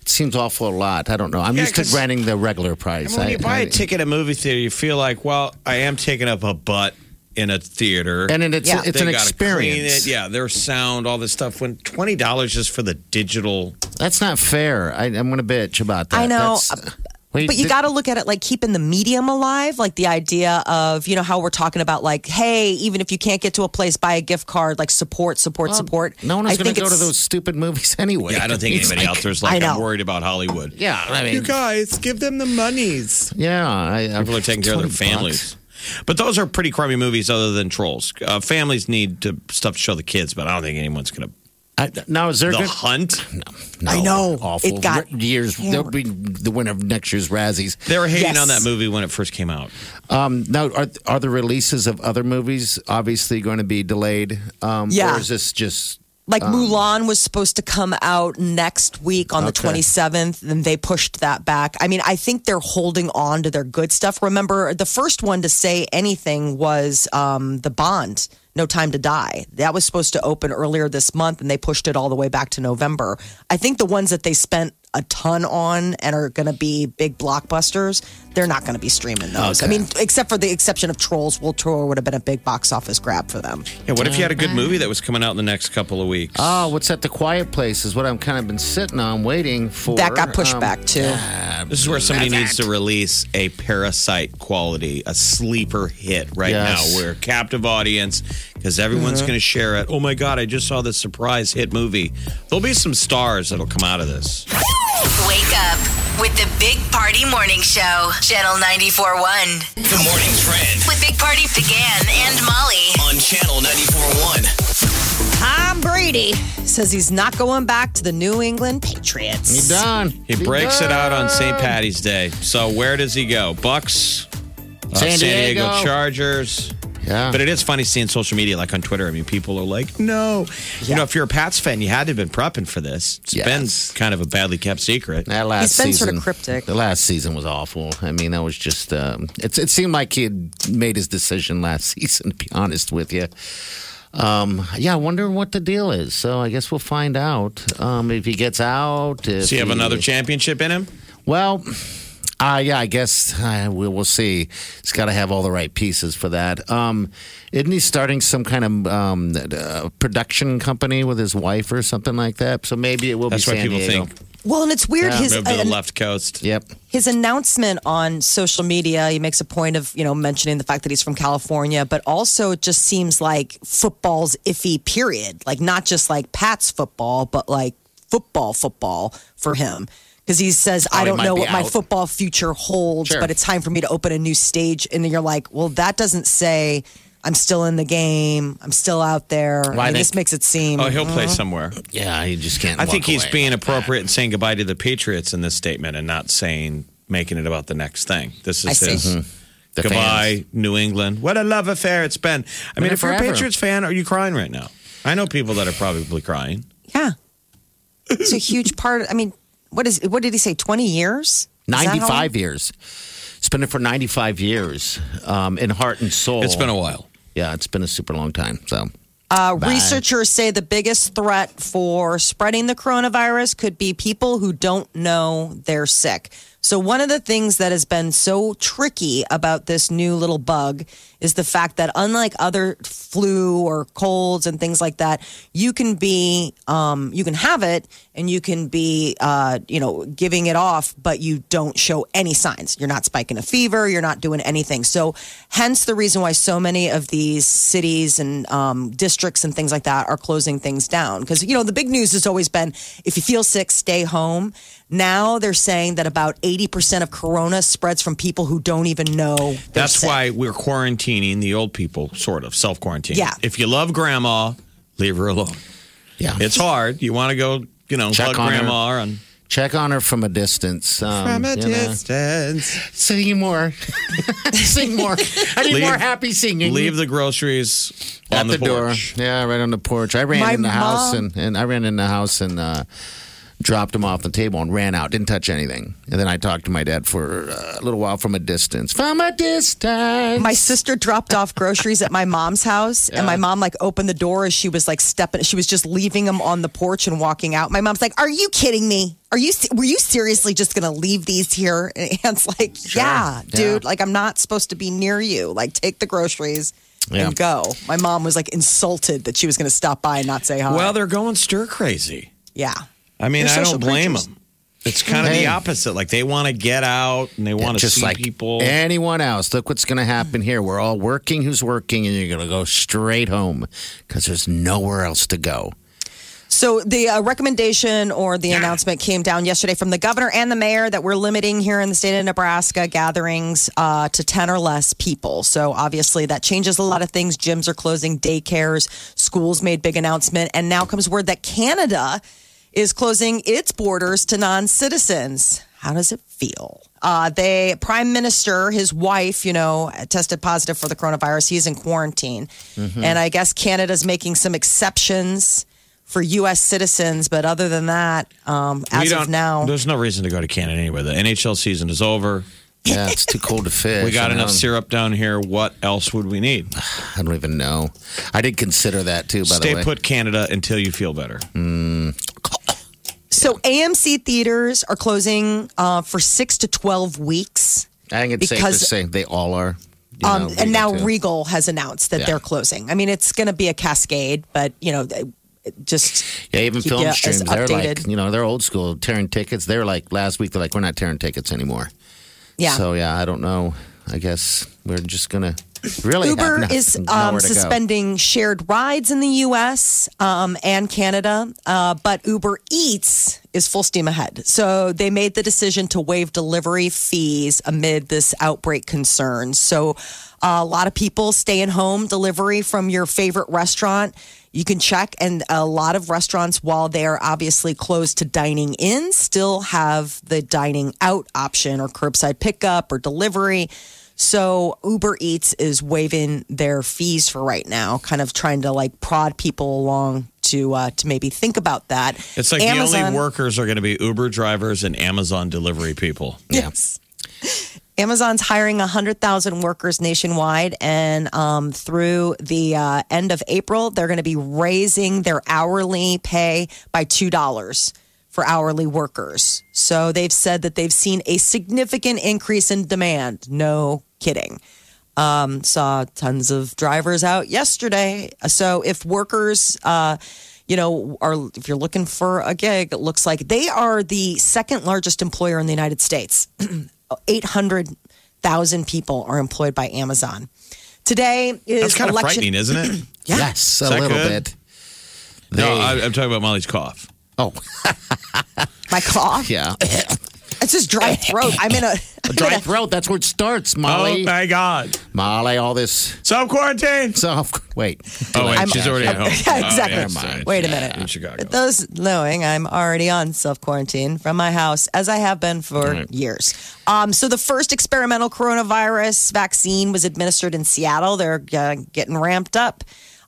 It seems awful a lot. I don't know. I'm Yeah, used to renting the regular I price. mean, when you I- buy I- a ticket at a movie theater, you feel like, well, I am taking up a butt in a theater. and then it's Yeah. it's They an experience. It. Yeah, their sound, all this stuff. When twenty dollars just for the digital. That's not fair. I, I'm going to bitch about that. I know, That's- uh, Wait, But you got to look at it like keeping the medium alive, like the idea of, you know, how we're talking about, like, hey, even if you can't get to a place, buy a gift card, like support, support, support. No one's going to go to those stupid movies anyway. Yeah, I don't think It's anybody like- out there's like. I'm worried about Hollywood. Yeah, I mean, You guys, give them the monies. yeah. I, I, People are taking care of their 20 bucks. families. But those are pretty crummy movies, other than Trolls. Uh, families need to stuff to show the kids, but I don't think anyone's going to. I, now is there The good? Hunt. No, I know. awful It got years. They'll be the winner of next year's Razzies. They were hating Yes. on that movie when it first came out. Um, now, are are the releases of other movies obviously going to be delayed? Um, Yeah. Or is this just Like Mulan was supposed to come out next week on the 27th, and they pushed that back. I mean, I think they're holding on to their good stuff. Remember, the first one to say anything was um, the Bond. No Time to Die. That was supposed to open earlier this month, and they pushed it all the way back to November. I think the ones that they spent a ton on and are going to be big blockbusters, they're not going to be streaming those. I mean, except for the exception of Trolls World Tour would have been a big box office grab for them. Yeah, what if you had a good movie that was coming out in the next couple of weeks? Oh, what's at the quiet place is what I'm kind of been sitting on waiting for. That got pushed Um, back too. This is where somebody needs to release a parasite quality, a sleeper hit right Yes. now. We're a captive audience because everyone's Mm-hmm. going to share it. Oh my God, I just saw this surprise hit movie. There'll be some stars that'll come out of this. Wake up with the Big Party Morning Show, Channel 94.1. The morning trend With Big Party began and Molly. on channel 94.1. Tom Brady says he's not going back to the New England He Patriots. done. He breaks it out on St. Patty's Day. So where does he go? Bucs, uh, San Diego. Chargers. Yeah. But it is funny seeing social media, like on Twitter. I mean, people are like, no. You know, if you're a Pats fan, you had to have been prepping for this. It's Yes. been kind of a badly kept secret. That last He's been season, sort of cryptic. The last season was awful. I mean, that was just. Um, it's, it seemed like he had made his decision last season. To be honest with you, Um, yeah, I wonder what the deal is. So I guess we'll find out um, if he gets out. If Does he have he- another championship in him? Well, uh, yeah, I guess uh, we, we'll see. He's got to have all the right pieces for that. Um, isn't he starting some kind of um, uh, production company with his wife or something like that? So maybe it will That's be what San people Diego. think. Well, and it's weird. Yeah, his Move to the uh, left coast. Yep. his announcement on social media, he makes a point of, you know, mentioning the fact that he's from California, but also it just seems like football's iffy period. Like not just like Pat's football, but like football football for him. Because he says, Oh, I don't know be what my football future holds, Sure. but it's time for me to open a new stage. And then you're like, well, that doesn't say I'm still in the game. I'm still out there. Well, I I mean, think- this makes it seem. Oh, he'll Uh-huh. play somewhere. Yeah, you just can't. I think he's away being like appropriate and saying goodbye to the Patriots in this statement and not saying making it about the next thing. This is I see. his that. The goodbye, fans. New England. What a love affair it's been. I mean, Been if you're a. Patriots fan, are you crying right now? I know people that are probably crying. Yeah. It's a huge part. I mean, what is what did he say? 20 years? Is that how long? 95 years. It's been for 95 years um, in heart and soul. It's been a while. Yeah, it's been a super long time. So, Uh, researchers say the biggest threat for spreading the coronavirus could be people who don't know they're sick. So, one of the things that has been so tricky about this new little bug is the fact that, unlike other flu or colds and things like that, you can be, um, you can have it and you can be, uh, you know, giving it off, but you don't show any signs. You're not spiking a fever. You're not doing anything. So, hence the reason why so many of these cities and um, districts and things like that are closing things down. Because, you know, the big news has always been if you feel sick, stay home. Now they're saying that about 80% of corona spreads from people who don't even know. That's sick. why we're quarantining the old people, sort of self quarantine. Yeah. If you love grandma, leave her alone. yeah. It's hard. You want to go, you know, Check hug on her. grandma and Check on her from a distance. Um, from a you know. distance. Sing more. Sing more. I need Leave- more happy singing. Leave the groceries at on the, the, door. porch. Yeah, right on the porch. I ran My in the house and, and I ran in the house and uh, dropped him off the table and ran out. Didn't touch anything. And then I talked to my dad for uh, a little while from a distance. From a distance. My sister dropped off groceries at my mom's house, and my mom like opened the door as she was like stepping. She was just leaving them on the porch and walking out. My mom's like, "Are you kidding me? Are you? Were you seriously just gonna leave these here?" And it's like, "Yeah, Yeah. dude. Like, I'm not supposed to be near you. Like, take the groceries." Yeah. And go. My mom was like insulted that she was going to stop by and not say hi. Well, they're going stir crazy. yeah. I mean, They're I don't blame creatures. them. It's kind of Hey. the opposite. Like they want to get out and they want to just see like people. anyone else. Look what's going to happen here. We're all working who's working, and you're going to go straight home because there's nowhere else to go. So the uh, recommendation or the announcement came down yesterday from the governor and the mayor that we're limiting here in the state of Nebraska gatherings uh, to 10 or less people. So obviously that changes a lot of things. Gyms are closing, daycares, schools made big announcement. And now comes word that Canada is closing its borders to non-citizens. How does it feel? Uh, they prime minister, his wife, you know, tested positive for the coronavirus. He's in quarantine, and I guess Canada's making some exceptions for U.S. citizens. But other than that, um, as don't- of now, there's no reason to go to Canada anyway. The NHL season is over. Yeah, it's too cold to fish. We got I enough know. syrup down here. What else would we need? I don't even know. I did consider that too. By Stay the way, Stay put, Canada, until you feel better. So AMC theaters are closing uh, for six to twelve weeks. I think it's safe to because- say they all are. you Um, know, and now too. Regal has announced that Yeah. they're closing. I mean, it's going to be a cascade, but you know, it just Yeah, even keep film as streams, they're updated. like, you know, they're old school, tearing tickets. They're like, last week, they're like, we're not tearing tickets anymore. yeah. So, yeah, I don't know. I guess we're just going to really Uber is um, to go. suspending shared rides in the U.S. Um, and Canada, uh, but Uber Eats is full steam ahead. So they made the decision to waive delivery fees amid this outbreak concern. So uh, a lot of people staying home delivery from your favorite restaurant. You can check, and a lot of restaurants, while they are obviously closed to dining in, still have the dining out option or curbside pickup or delivery. So Uber Eats is waiving their fees for right now, kind of trying to like prod people along to uh, to maybe think about that. It's like the only workers are going to be Uber drivers and Amazon delivery people. Yes. Amazon's hiring 100,000 workers nationwide. And um, through the uh, end of April, they're going to be raising their hourly pay by $2 for hourly workers. So they've said that they've seen a significant increase in demand. No kidding. Um, saw tons of drivers out yesterday. So if workers, uh, you know, are if you're looking for a gig, it looks like they are the second largest employer in the United States. 800,000 people are employed by Amazon. Today is That's kind of election. frightening, isn't it? Yes, a little good? bit. no, I, I'm talking about Molly's cough. Oh, My cough. yeah. It's just dry throat. I'm in a. A dry throat. That's where it starts, Molly. Oh my God! Molly, all this. Self quarantine. Self. wait. Oh wait, I'm- she's already at home. Yeah, exactly. Oh, yeah, that's. Wait a Yeah, minute. In Chicago. Those knowing I'm already on self quarantine from my house, as I have been for years. Um, so the first experimental coronavirus vaccine was administered in Seattle. They're uh, getting ramped up.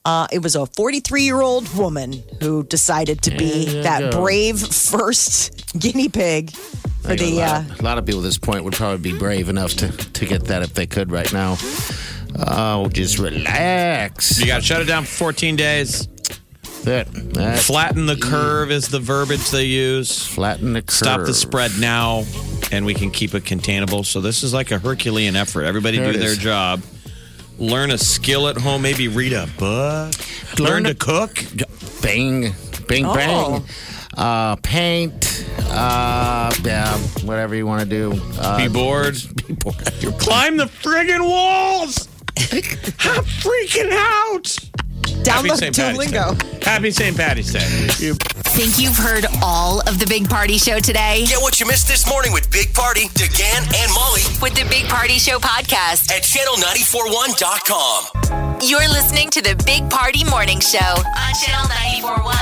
Uh, it was a 43 year old woman who decided to be that brave first guinea pig for the. a, Uh, lot, a lot of people at this point would probably be brave enough to, to get that if they could right now. Oh, just relax. You got to shut it down for 14 days. That, that, Flatten the curve is the verbiage they use. flatten the curve. Stop the spread now, and we can keep it containable. So this is like a Herculean effort. Everybody There do their is. job. Learn a skill at home. Maybe read a book. Learn, Learn to to- cook. Bang, bang, Oh. bang. Uh, paint. Uh, yeah, whatever you want to do. Uh, Be bored. be bored. You're Climb the friggin' walls. I'm freaking out. Down Happy the Duolingo. Day. Happy St. Patty's Day. You- Think you've heard all of the Big Party Show today? Get what you missed this morning with Big Party, DeGan, and Molly With the Big Party Show podcast. at channel941.com. You're listening to the Big Party Morning Show on Channel 941.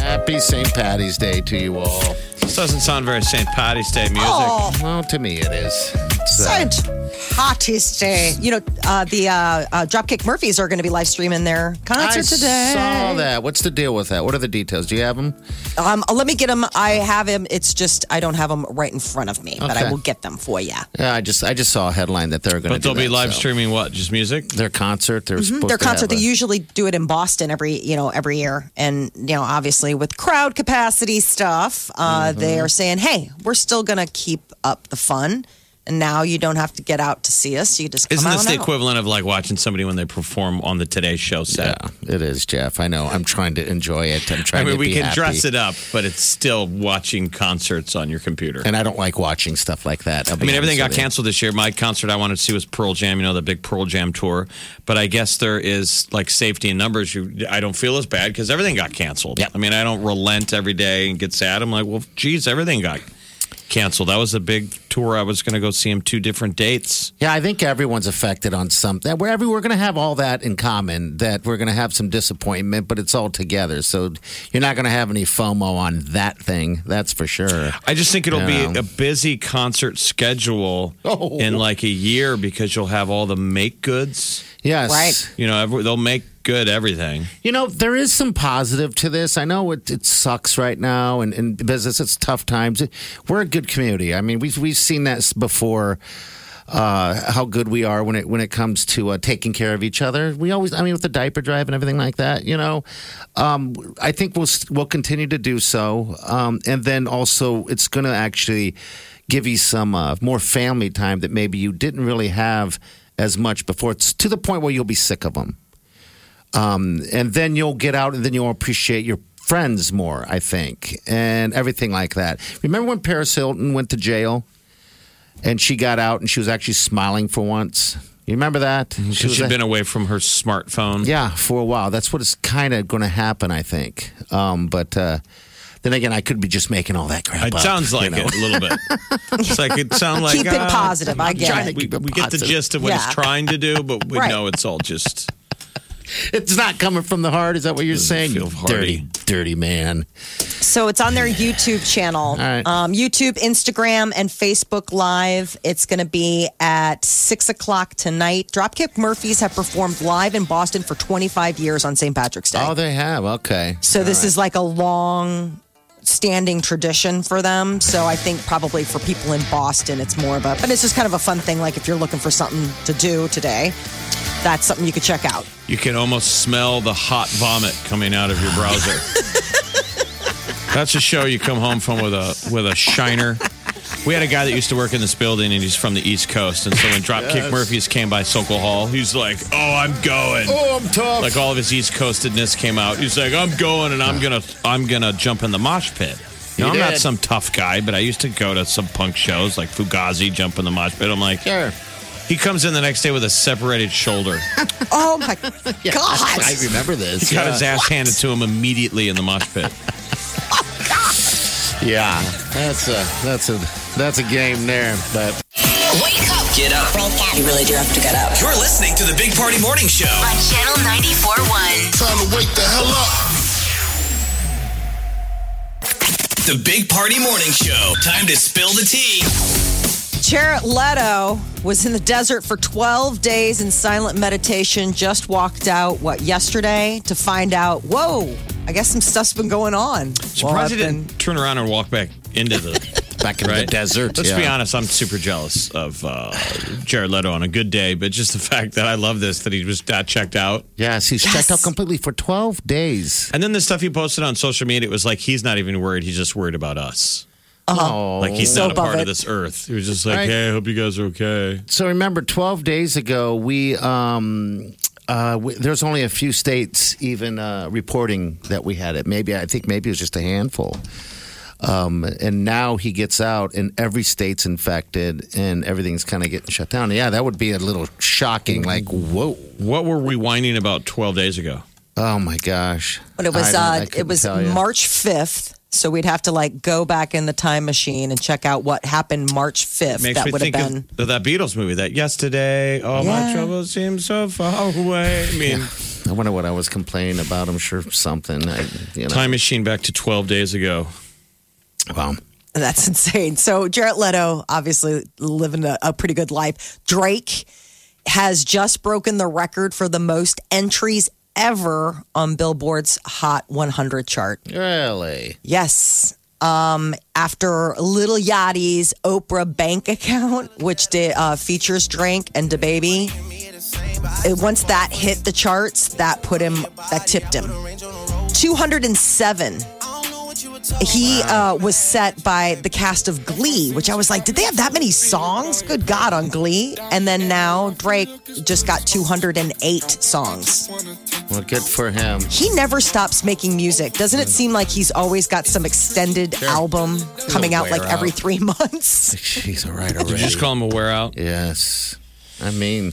Happy St. Patty's Day to you all. This doesn't sound very St. Patty's Day music. Oh, Well, to me it is. It's, uh, Saint Patty's Day. You know, uh, the uh, uh, Dropkick Murphys are going to be live streaming their concert I today. saw that. What's the deal with that? What are the details? Do you have them? Um, let me get them. I have them. It's just I don't have them right in front of me, but I Okay. will get them for you. Yeah, I just I just saw a headline that they're going to. But they'll be live streaming what? Just music? their concert. They're supposed Mm-hmm. Their to concert. have They a- usually do it in Boston every you know every year, and you know obviously with crowd capacity stuff, uh, they Mm-hmm. are saying, hey, we're still going to keep up the fun. And now you don't have to get out to see us. You just come Isn't out this the out. equivalent of like watching somebody when they perform on the Today Show set? Yeah, it is, Jeff. I know. I'm trying to enjoy it. I'm trying. I mean, to we be can happy. dress it up, but it's still watching concerts on your computer. And I don't like watching stuff like that. I mean, everything got canceled this year. My concert I wanted to see was Pearl Jam, you know, the big Pearl Jam tour. But I guess there is like safety in numbers. You, I don't feel as bad because everything got canceled. Yep. I mean, I don't relent every day and get sad. I'm like, well, geez, everything got canceled. That was a big tour. I was going to go see him two different dates. Yeah, I think everyone's affected on something. We're, every, we're going to have all that in common, that we're going to have some disappointment, but it's all together. So you're not going to have any FOMO on that thing. That's for sure. I just think it'll Yeah. be a busy concert schedule Oh. in like a year because you'll have all the make goods. Yes. Right. You know, every, they'll make good everything. You know, there is some positive to this. I know it, it sucks right now, and in business, it's tough times. We're a good community. I mean, we've we've seen that before. Uh, how good we are when it when it comes to uh, taking care of each other. We always, I mean, with the diaper drive and everything like that. You know, um, I think we'll we'll continue to do so, um, and then also it's going to actually give you some uh, more family time that maybe you didn't really have as much before. It's to the point where you'll be sick of them um, and then you'll get out and then you'll appreciate your friends more, I think, and everything like that. Remember when Paris Hilton went to jail and she got out and she was actually smiling for once? You remember that? She Because was she'd a- been away from her smartphone. yeah, for a while. That's what is kind of going to happen, I think. Um, but uh, then again, I could be just making all that crap It up, sounds like you know? it a little bit. it's like it sounds like Keep it uh, positive. I get it. We, we get the gist of what Yeah. it's trying to do, but we Right. know it's all just. It's not coming from the heart. Is that what you're saying? feel dirty, dirty man. So it's on their YouTube channel. right. Um, YouTube, Instagram, and Facebook Live. It's going to be at 6 o'clock tonight. Dropkick Murphys have performed live in Boston for 25 years on St. Patrick's Day. Oh, they have. Okay. so this is like a long standing tradition for them. So I think probably for people in Boston, it's more of a, but it's just kind of a fun thing. Like if you're looking for something to do today, that's something you could check out. You can almost smell the hot vomit coming out of your browser. That's a show you come home from with a with a shiner. We had a guy that used to work in this building, and he's from the East Coast. And so when Dropkick Murphys came by Sokol Hall, he's like, "Oh, I'm going." Oh, I'm tough. Like all of his East Coastedness came out. He's like, "I'm going, and I'm gonna, I'm gonna jump in the mosh pit." You know, I'm not some tough guy, but I used to go to some punk shows like Fugazi, jump in the mosh pit. I'm like, Sure. He comes in the next day with a separated shoulder. Oh my Yeah, God. I remember this. He got yeah. his ass handed to him immediately in the mosh pit. oh, Yeah, that's a that's a that's a game there. But Wake up Get up. You really do have to get up. You're listening to the Big Party Morning Show. On Channel 94.1. Time to wake the hell up. The Big Party Morning Show. Time to spill the tea. Jared Leto was in the desert for 12 days in silent meditation, just walked out, what, yesterday to find out, whoa, I guess some stuff's been going on. Surprised I've he didn't turn around and walk back into the back in the right? desert. Let's yeah. be honest, I'm super jealous of uh, Jared Leto on a good day, but just the fact that I love this that he was that checked out. Yes, he's checked Yes. out completely for 12 days. And then the stuff he posted on social media, it was like he's not even worried, he's just worried about us. Oh, Like he's So not a part above of it. this earth. He was just like, Right. Hey, I hope you guys are okay. So remember, 12 days ago, we um, uh, we, there's only a few states even uh, reporting that we had it. Maybe I think maybe it was just a handful. Um, and now he gets out, and every state's infected, and everything's kind of getting shut down. Yeah, that would be a little shocking. Like, whoa! What were we whining about 12 days ago? Oh my gosh! But it was I don't- I uh, it couldn't was tell you. March 5th. So we'd have to like go back in the time machine and check out what happened March 5th. Makes that me would have think been. of, of that Beatles movie, that yesterday, all my Yeah. troubles seem so far away. I mean, I wonder what I was complaining about. I'm sure something. I, you know. time machine back to 12 days ago. Wow. That's insane. So Jared Leto, obviously living a, a pretty good life. Drake has just broken the record for the most entries ever on Billboard's Hot 100 chart. Really? Yes. Um, after Little Yachty's Oprah bank account, which did, uh, features Drake and DaBaby, it, once that hit the charts, that put him, that tipped him. 207. He uh, was set by the cast of Glee, which I was like, did they have that many songs? Good God, on Glee. And then now Drake just got 208 songs. Well, good for him. He never stops making music. Doesn't it seem like he's always got some extended album coming out like wear every out. three months? She's all right Did you already. just call him a wear out? Yes. I mean,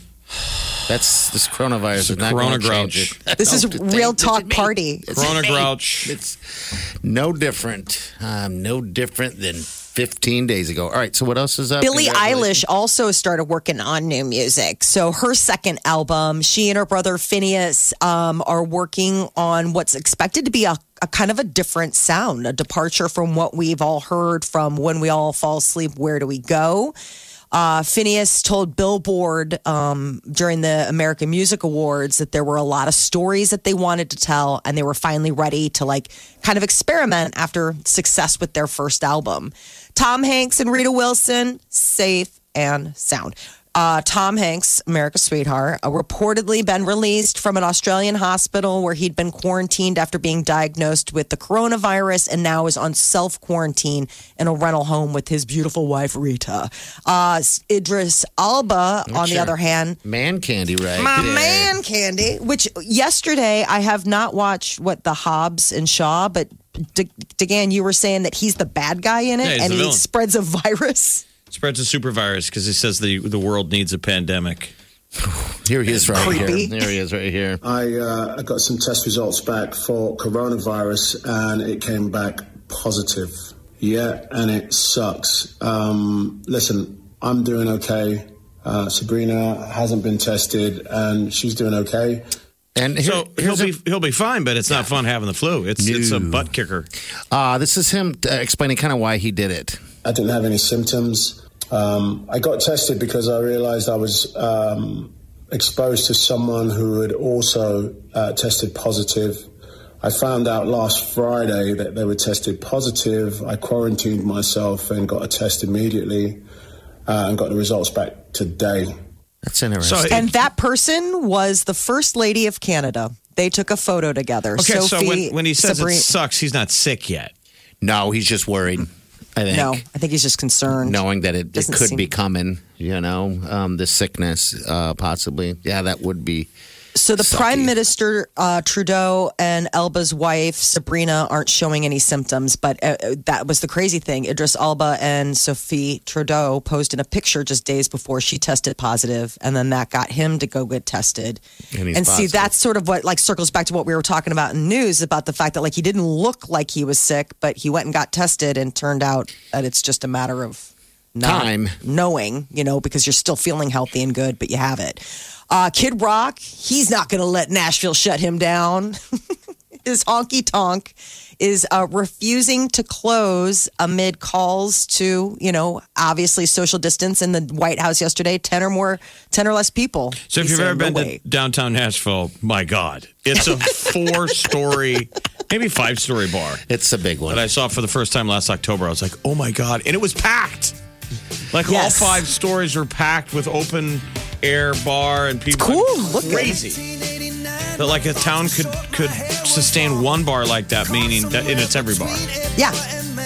that's this coronavirus It's is not corona going to change grouch. it. This is No, it real ain't- talk party. Corona grouch. It's no different. Um, no different than 15 days ago. All right. So what else is up? Billie Eilish also started working on new music. So her second album, she and her brother Finneas um, are working on what's expected to be a, a kind of a different sound, a departure from what we've all heard from when we all fall asleep. Where do we go? Uh, Finneas told Billboard um, during the American Music Awards that there were a lot of stories that they wanted to tell, and they were finally ready to like kind of experiment after success with their first album. Tom Hanks and Rita Wilson, safe and sound. Uh, Tom Hanks, America's sweetheart, uh, reportedly been released from an Australian hospital where he'd been quarantined after being diagnosed with the coronavirus and now is on self quarantine in a rental home with his beautiful wife, Rita. Uh, Idris Elba, on the other hand, Man candy, right? my there. man Candy, which yesterday I have not watched what the Hobbs and Shaw, but D- DeGan, you were saying that he's the bad guy in it Yeah, and he villain. spreads a virus. Spreads a super virus because he says the the world needs a pandemic. Here he is right Creepy. here. Here he is right here. I, uh, I got some test results back for coronavirus and it came back positive. Yeah, and it sucks. Um, listen, I'm doing okay. Uh, Sabrina hasn't been tested and she's doing okay. And here, So he'll here's a- be he'll be fine, but it's not fun having the flu. It's it's a butt kicker. uh, this is him uh, explaining kind of why he did it. I didn't have any symptoms. Um, I got tested because I realized I was um, exposed to someone who had also uh, tested positive I found out last Friday that they were tested positive. I quarantined myself and got a test immediately uh, and got the results back today. That's interesting. So, And that person was the first lady of Canada. They took a photo together. okay, so when, when he says Sabrina- it sucks, he's not sick yet. no, he's just worried. I think. no, I think he's just concerned. knowing that it, it Doesn't could seem- be coming, you know, um, the sickness, uh, possibly. Yeah, that would be. So the Sucky. Prime Minister uh, Trudeau and Elba's wife Sabrina aren't showing any symptoms, but uh, uh, that was the crazy thing. Idris Elba and Sophie Trudeau posed in a picture just days before she tested positive, and then that got him to go get tested. And And see, that's sort of what like circles back to what we were talking about in news about the fact that like he didn't look like he was sick, but he went and got tested, and turned out that it's just a matter of not Time. knowing, you know, because you're still feeling healthy and good, but you have it. Uh, Kid Rock, he's not going to let Nashville shut him down. His honky tonk is uh, refusing to close amid calls to, you know, obviously social distance in the White House yesterday. Ten or more, ten or less people. So if you've ever been way." to downtown Nashville, my God, it's a four-story, maybe five-story bar It's a big one. that I saw for the first time last October. I was like, oh my God, and it was packed. Like Yes. all five stories were packed with open air bar and people. cool Like, looking. crazy. That like a town could could sustain one bar like that, meaning that and it's every bar. Yeah.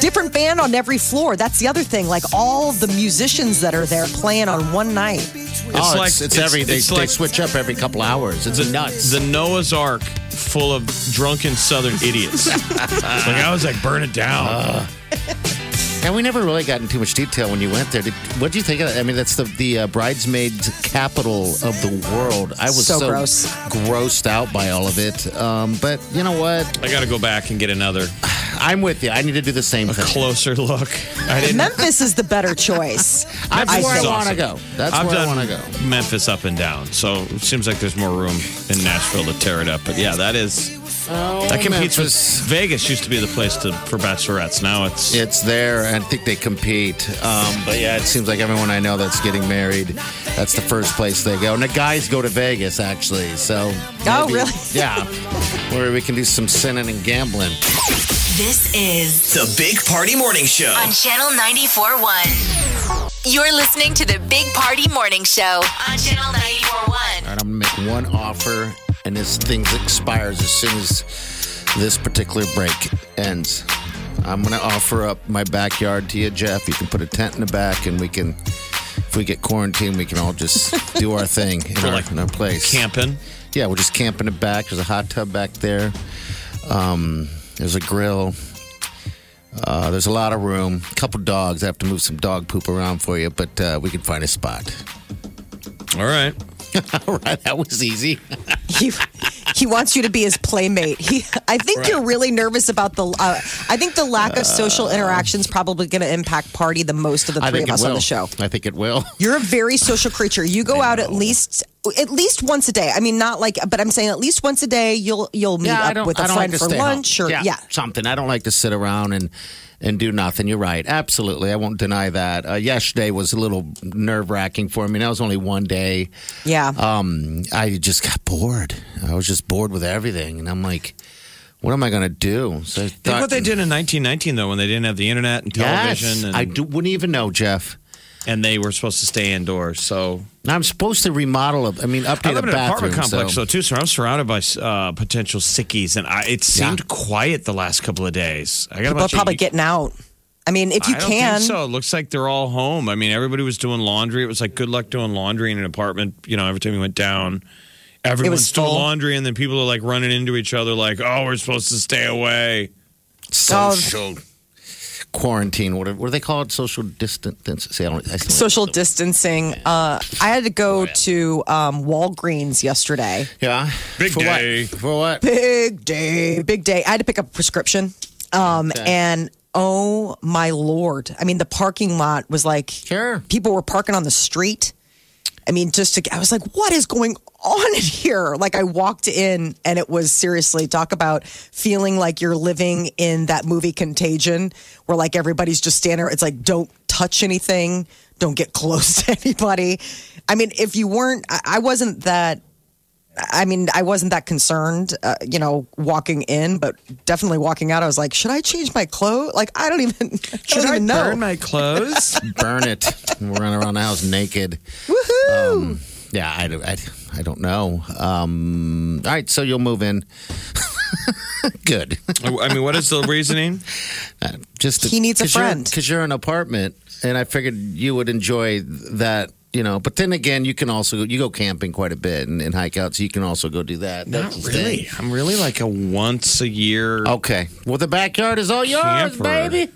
Different band on every floor. That's the other thing. Like all the musicians that are there playing on one night. It's oh, like it's, it's every they, it's they like switch up every couple hours. It's nuts. The Noah's Ark full of drunken Southern idiots. like I was like, burn it down. Uh. And we never really got into too much detail when you went there. Did, what do you think of that? I mean, that's the the uh, bridesmaids capital of the world. I was So so, gross. grossed out by all of it. Um, but you know what? I got to go back and get another I'm with you. I need to do the same a thing. closer look. I didn't. Memphis is the better choice. That's I where I think. want to go. That's I've where I done want to go. Memphis up and down, so it seems like there's more room in Nashville to tear it up. But yeah, that is that competes Oh, Memphis. with Vegas. Used to be the place to for bachelorettes. Now it's It's there, and I think they compete. Um, but yeah, it seems like everyone I know that's getting married, that's the first place they go. And the guys go to Vegas, actually. So, Oh, really? Yeah, where we can do some sinning and gambling. This is The Big Party Morning Show. on Channel 94.1. You're listening to the Big Party Morning Show on Channel 94.1. All right, I'm gonna make one offer, and this thing expires as soon as this particular break ends. I'm gonna offer up my backyard to you, Jeff. You can put a tent in the back, and we can, if we get quarantined, we can all just do our thing in, our, like in our place. camping. Yeah, we'll just camp in the back. There's a hot tub back there. Um, there's a grill. Uh, there's a lot of room. A couple dogs. I have to move some dog poop around for you, but uh, we can find a spot. All right. All right, that was easy. He, he wants you to be his playmate. He, I think you're really nervous about the. Uh, I think the lack of social interaction is probably going to impact Party the most of the three of us will. on the show. I think it will. You're a very social creature. You go out at least at least once a day. I mean, not like, but I'm saying at least once a day. You'll you'll meet I up don't, with a I don't friend like to for lunch home. or yeah. something. I don't like to sit around and and do nothing. You're right. Absolutely, I won't deny that. Uh, yesterday was a little nerve wracking for me. That was only one day. Yeah. Um, I just got bored. I was just bored with everything, and I'm like, what am I going to do? So I Think thought, what they did in 1919 though, when they didn't have the internet and television, Yes, and, I do, wouldn't even know, Jeff. And they were supposed to stay indoors. So I'm supposed to remodel. A, I mean, update I live a in an bathroom. apartment complex, so. though, too, so I'm surrounded by uh, potential sickies, and I, it seemed quiet the last couple of days. I got a People are bunch of probably getting out. I mean, if you I don't can, think so. It looks like they're all home. I mean, everybody was doing laundry. It was like good luck doing laundry in an apartment. You know, every time you went down, everyone's doing full. laundry, and then people are like running into each other, like, "Oh, we're supposed to stay away." social quarantine. What, what do they call it? Social distance. See, I don't, I still- social distancing. Uh, I had to go to um, Walgreens yesterday. Yeah. Big For day. What? For what? Big day, big day. I had to pick up a prescription. Um, Okay. and oh my lord. I mean, the parking lot was like Sure. people were parking on the street. I mean, just to, I was like, what is going on in here? Like, I walked in and it was seriously talk about feeling like you're living in that movie Contagion, where like everybody's just standing. It's like, don't touch anything, don't get close to anybody. I mean, if you weren't, I, I wasn't that. I mean, I wasn't that concerned, uh, you know, walking in, but definitely walking out, I was like, should I change my clothes? Like, I don't even, I Should don't I even know. burn my clothes? Burn it. and run around the house naked. Woohoo! Yeah, I, don't- I, I don't know. Um, all right, so you'll move in. Good. I mean, what is the reasoning? Uh, Just He needs a friend. because you're an apartment, and I figured you would enjoy that. You know, but then again, you can also you go camping quite a bit and, and hike out, so you can also go do that. Not That's really. I'm really like a once a year. Okay. Well, the backyard is all yours, Camper. baby.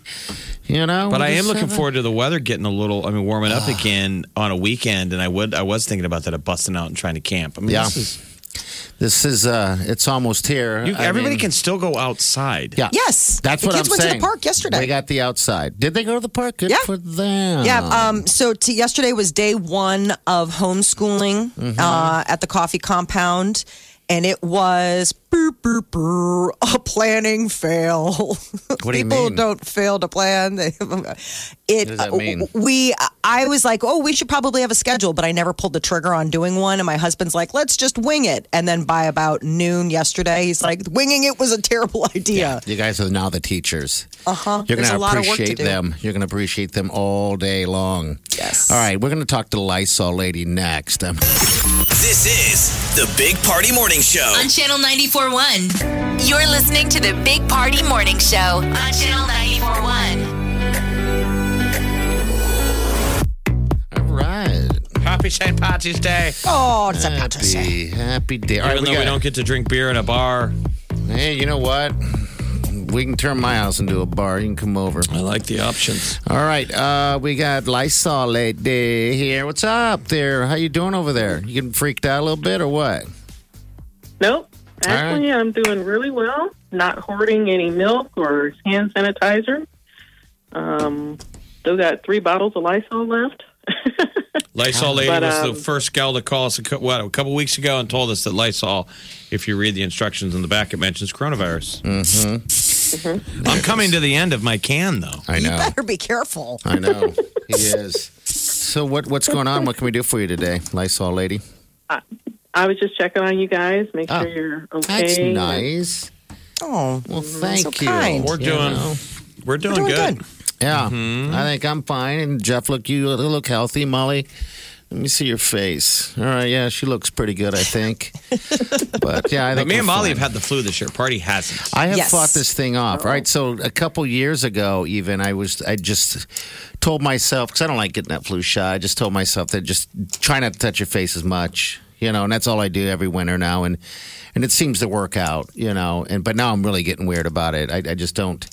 You know, But I am looking forward to the weather getting a little, I mean, warming up again on a weekend. And I would, I was thinking about that of busting out and trying to camp. I mean, Yeah. this is, This is uh, it's almost here. you, I everybody mean- can still go outside. Yeah. Yes. That's The what kids I'm went saying. to the park yesterday. They got the outside. Did they go to the park? Good Yeah. for them. Yeah. Um, so to, yesterday was day one of homeschooling Mm-hmm. uh, at the coffee compound, and it was a planning fail. What do you People mean? don't fail to plan. They, it. does that mean? We. I was like, oh, we should probably have a schedule, but I never pulled the trigger on doing one. And my husband's like, let's just wing it. And then by about noon yesterday, he's like, winging it was a terrible idea. You guys are now the teachers. Uh huh. You're There's going a lot of work to appreciate do. them. You're going to appreciate them all day long. Yes. All right, we're going to talk to the Lysol lady next. Um, This is the Big Party Morning Show. On Channel 94.1. One you're listening to the Big Party Morning Show on Channel 94.1. all right. Happy St. Patty's Day. Oh, it's a Patrick's Day. Happy, happy day. All right, Even we though we don't get to drink beer in a bar, Hey, you know what? We can turn my house into a bar. You can come over. I like the options. All right, uh, we got Lysol lady here. What's up there? How you doing over there? You getting freaked out a little bit or what? Nope. All right. Actually, I'm doing really well. Not hoarding any milk or hand sanitizer. Um, still got three bottles of Lysol left. Lysol lady But, was um, the first gal to call us a, cou- what, a couple weeks ago and told us that Lysol, if you read the instructions in the back, it mentions coronavirus. Mm-hmm. I'm coming to the end of my can, though. I You know. better be careful. I know. he is. So what what's going on? What can we do for you today, Lysol lady? I was just checking on you guys, make Oh, sure you're okay. That's nice. Oh, Well, thank so you. kind. We're doing, know. we're doing, doing good. good. Yeah, I think I'm fine. And Jeff, look, you look healthy. Molly, let me see your face. All right, yeah, she looks pretty good, I think. but yeah, I But think me and Molly fine. have had the flu this year. Party hasn't. I have Yes. fought this thing off. Oh. Right. So a couple years ago, even I was, I just told myself because I don't like getting that flu shot. I just told myself that just try not to touch your face as much, you know. And that's all I do every winter now, and and it seems to work out, you know. And but now I'm really getting weird about it. I, I just don't,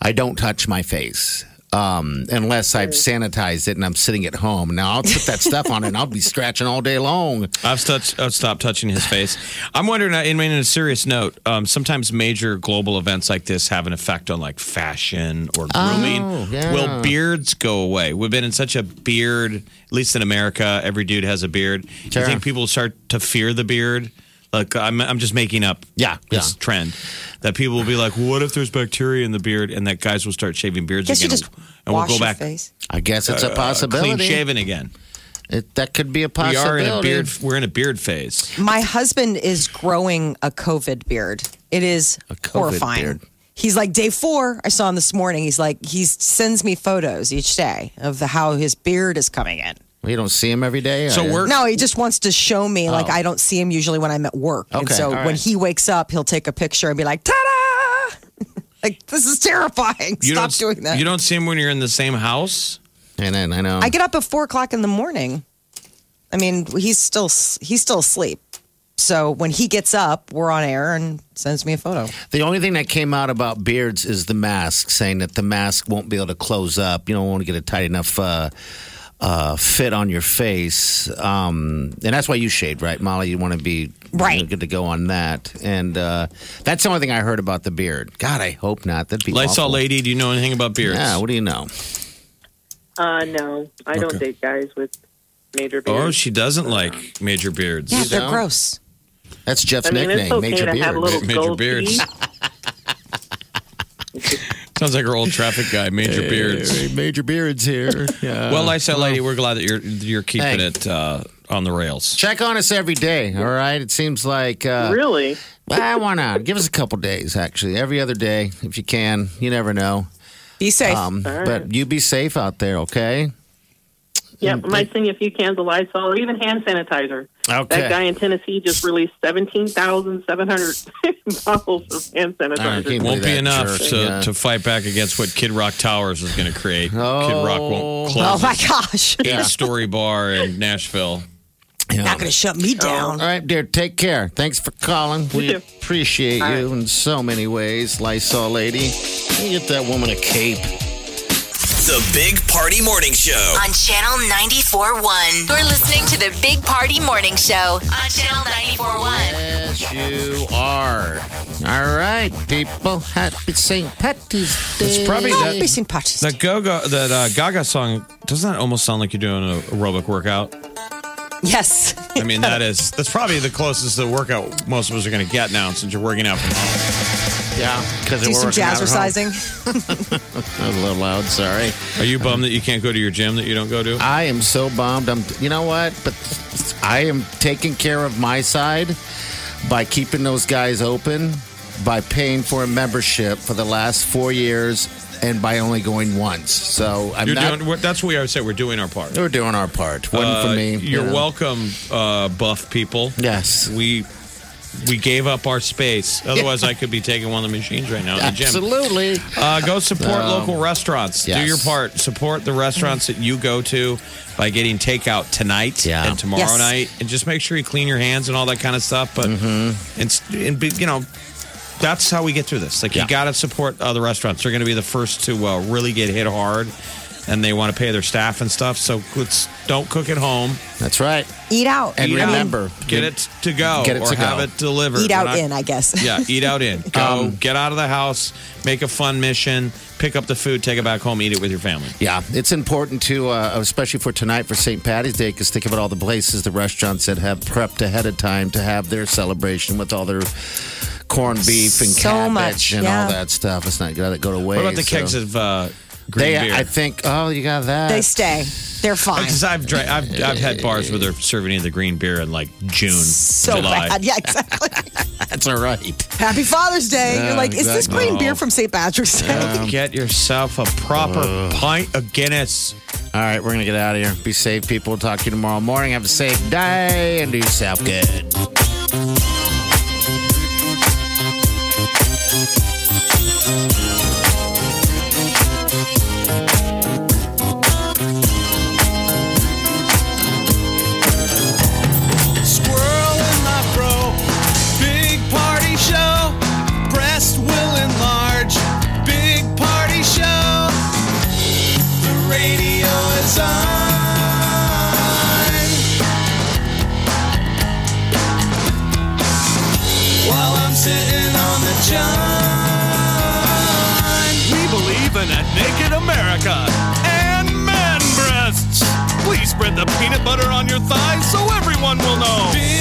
I don't touch my face. Um, unless I've sanitized it and I'm sitting at home. Now I'll put that stuff on and I'll be scratching all day long. I've, touched, I've stopped touching his face. I'm wondering, I mean, in a serious note, um, sometimes major global events like this have an effect on like fashion or grooming. Oh, yeah. Will beards go away? We've been in such a beard, at least in America, every dude has a beard. Do Sure. you think people start to fear the beard? Like, I'm, I'm just making up Yeah, this yeah. trend that people will be like, what if there's bacteria in the beard? And that guys will start shaving beards Guess you again. just and wash we'll go back face. I guess it's a uh, possibility. clean shaven again. It, that could be a possibility. We possibility. are in a beard. We're in a beard phase. My husband is growing a COVID beard. It is A COVID horrifying. beard. He's like day four. I saw him this morning. He's like he sends me photos each day of the, how his beard is coming in. Well, you don't see him every day. So or- we're No, he just wants to show me. Like Oh. I don't see him usually when I'm at work, and Okay, so all when he wakes up, he'll take a picture and be like, "Ta-da!" like this is terrifying. You Stop don't, doing that. You don't see him when you're in the same house. And then I know. I get up at four o'clock in the morning. I mean, he's still he's still asleep. So when he gets up, we're on air and sends me a photo. the only thing that came out about beards is the mask, saying that the mask won't be able to close up. You don't want to get a tight enough uh, uh, fit on your face, um, and that's why you shaved, right, Molly? You want to be Right. you know, good to go on that, and uh, that's the only thing I heard about the beard. God, I hope not. That'd be Lysol awful. lady, do you know anything about beards? Yeah, what do you know? Uh, no, I don't date guys with major beards. Oh, she doesn't like major beards. Yeah, they're don't? gross. That's Jeff's I mean, it's nickname, okay Major to Beard. have little Major gold beards. teeth. Sounds like our old traffic guy, major beards. Major Beards here. Yeah. Well, Lysol lady, we're glad that you're you're keeping Hey. it uh, on the rails. Check on us every day, all right? It seems like. Uh, Really? Well, why not? Give us a couple days, actually. Every other day, if you can. You never know. Be safe. Um, right. But you be safe out there, okay? Yeah, I might send you a few cans of Lysol or even hand sanitizer. Okay. That guy in Tennessee just released 17,700 bottles of hand sanitizer. keep- Won't be enough jerk, to, yeah. to fight back against what Kid Rock Towers is going to create. Kid Rock won't oh, oh my gosh. eight-story bar in Nashville. Not going to shut me oh. down. All right, dear, take care. Thanks for calling. We too. appreciate All you in so many ways, Lysol lady. You get that woman a cape. The Big Party Morning Show. On Channel 94.1. You're listening to the Big Party Morning Show on Channel 94.1. Yes, you are. All right, people. Happy St. Patty's Day. It's probably that, be St. Patrick's that Gaga that uh, Gaga song. Doesn't that almost sound like you're doing an aerobic workout? Yes. I mean, that is that's probably the closest to workout most of us are going to get now since you're working out from home. Yeah, because Do some jazzercising. That was a little loud, sorry. Are you bummed that you can't go to your gym that you don't go to? I am so bummed. I'm. You know what? But I am taking care of my side by keeping those guys open, by paying for a membership for the last four years, and by only going once. So I'm You're not. doing. we're- That's what we always say. We're doing our part. we're doing our part. One Uh, for me. you You're know. welcome, uh, buff people. Yes. We we gave up our space. Otherwise, I could be taking one of the machines right now in the gym. Absolutely. Uh, go support Um, local restaurants. Do yes. your part. Support the restaurants that you go to by getting takeout tonight Yeah. and tomorrow Yes. night, and just make sure you clean your hands and all that kind of stuff. But Mm-hmm. and, and be, you know. That's how we get through this. Like Yeah. you got to support other restaurants. They're going to be the first to uh, really get hit hard, and they want to pay their staff and stuff. So let's don't cook at home. That's right. Eat out. And Eat out. remember, get it to go Get it or to have go. it delivered. Eat out not- in, I guess. Yeah, eat out in. Go, Um, get out of the house, make a fun mission, pick up the food, take it back home, eat it with your family. Yeah, it's important to, uh, especially for tonight for St. Patty's Day, because think about all the places, the restaurants that have prepped ahead of time to have their celebration with all their corned beef and So cabbage much, and yeah. all that stuff. It's not going to go to waste. What about the kegs of uh, green They, beer? I think. Oh, you got that. They stay. They're fine. because I've, dra- I've I've had bars where they're serving you the green beer in like June, so July. bad. Yeah, exactly. That's all right. Happy Father's Day. Yeah, You're like, is this exactly. green beer from St. Patrick's Day? Get yourself a proper pint of Guinness. All right, we're gonna get out of here. Be safe, people. Talk to you tomorrow morning. Have a safe day and do yourself good. Peanut butter on your thighs so everyone will know.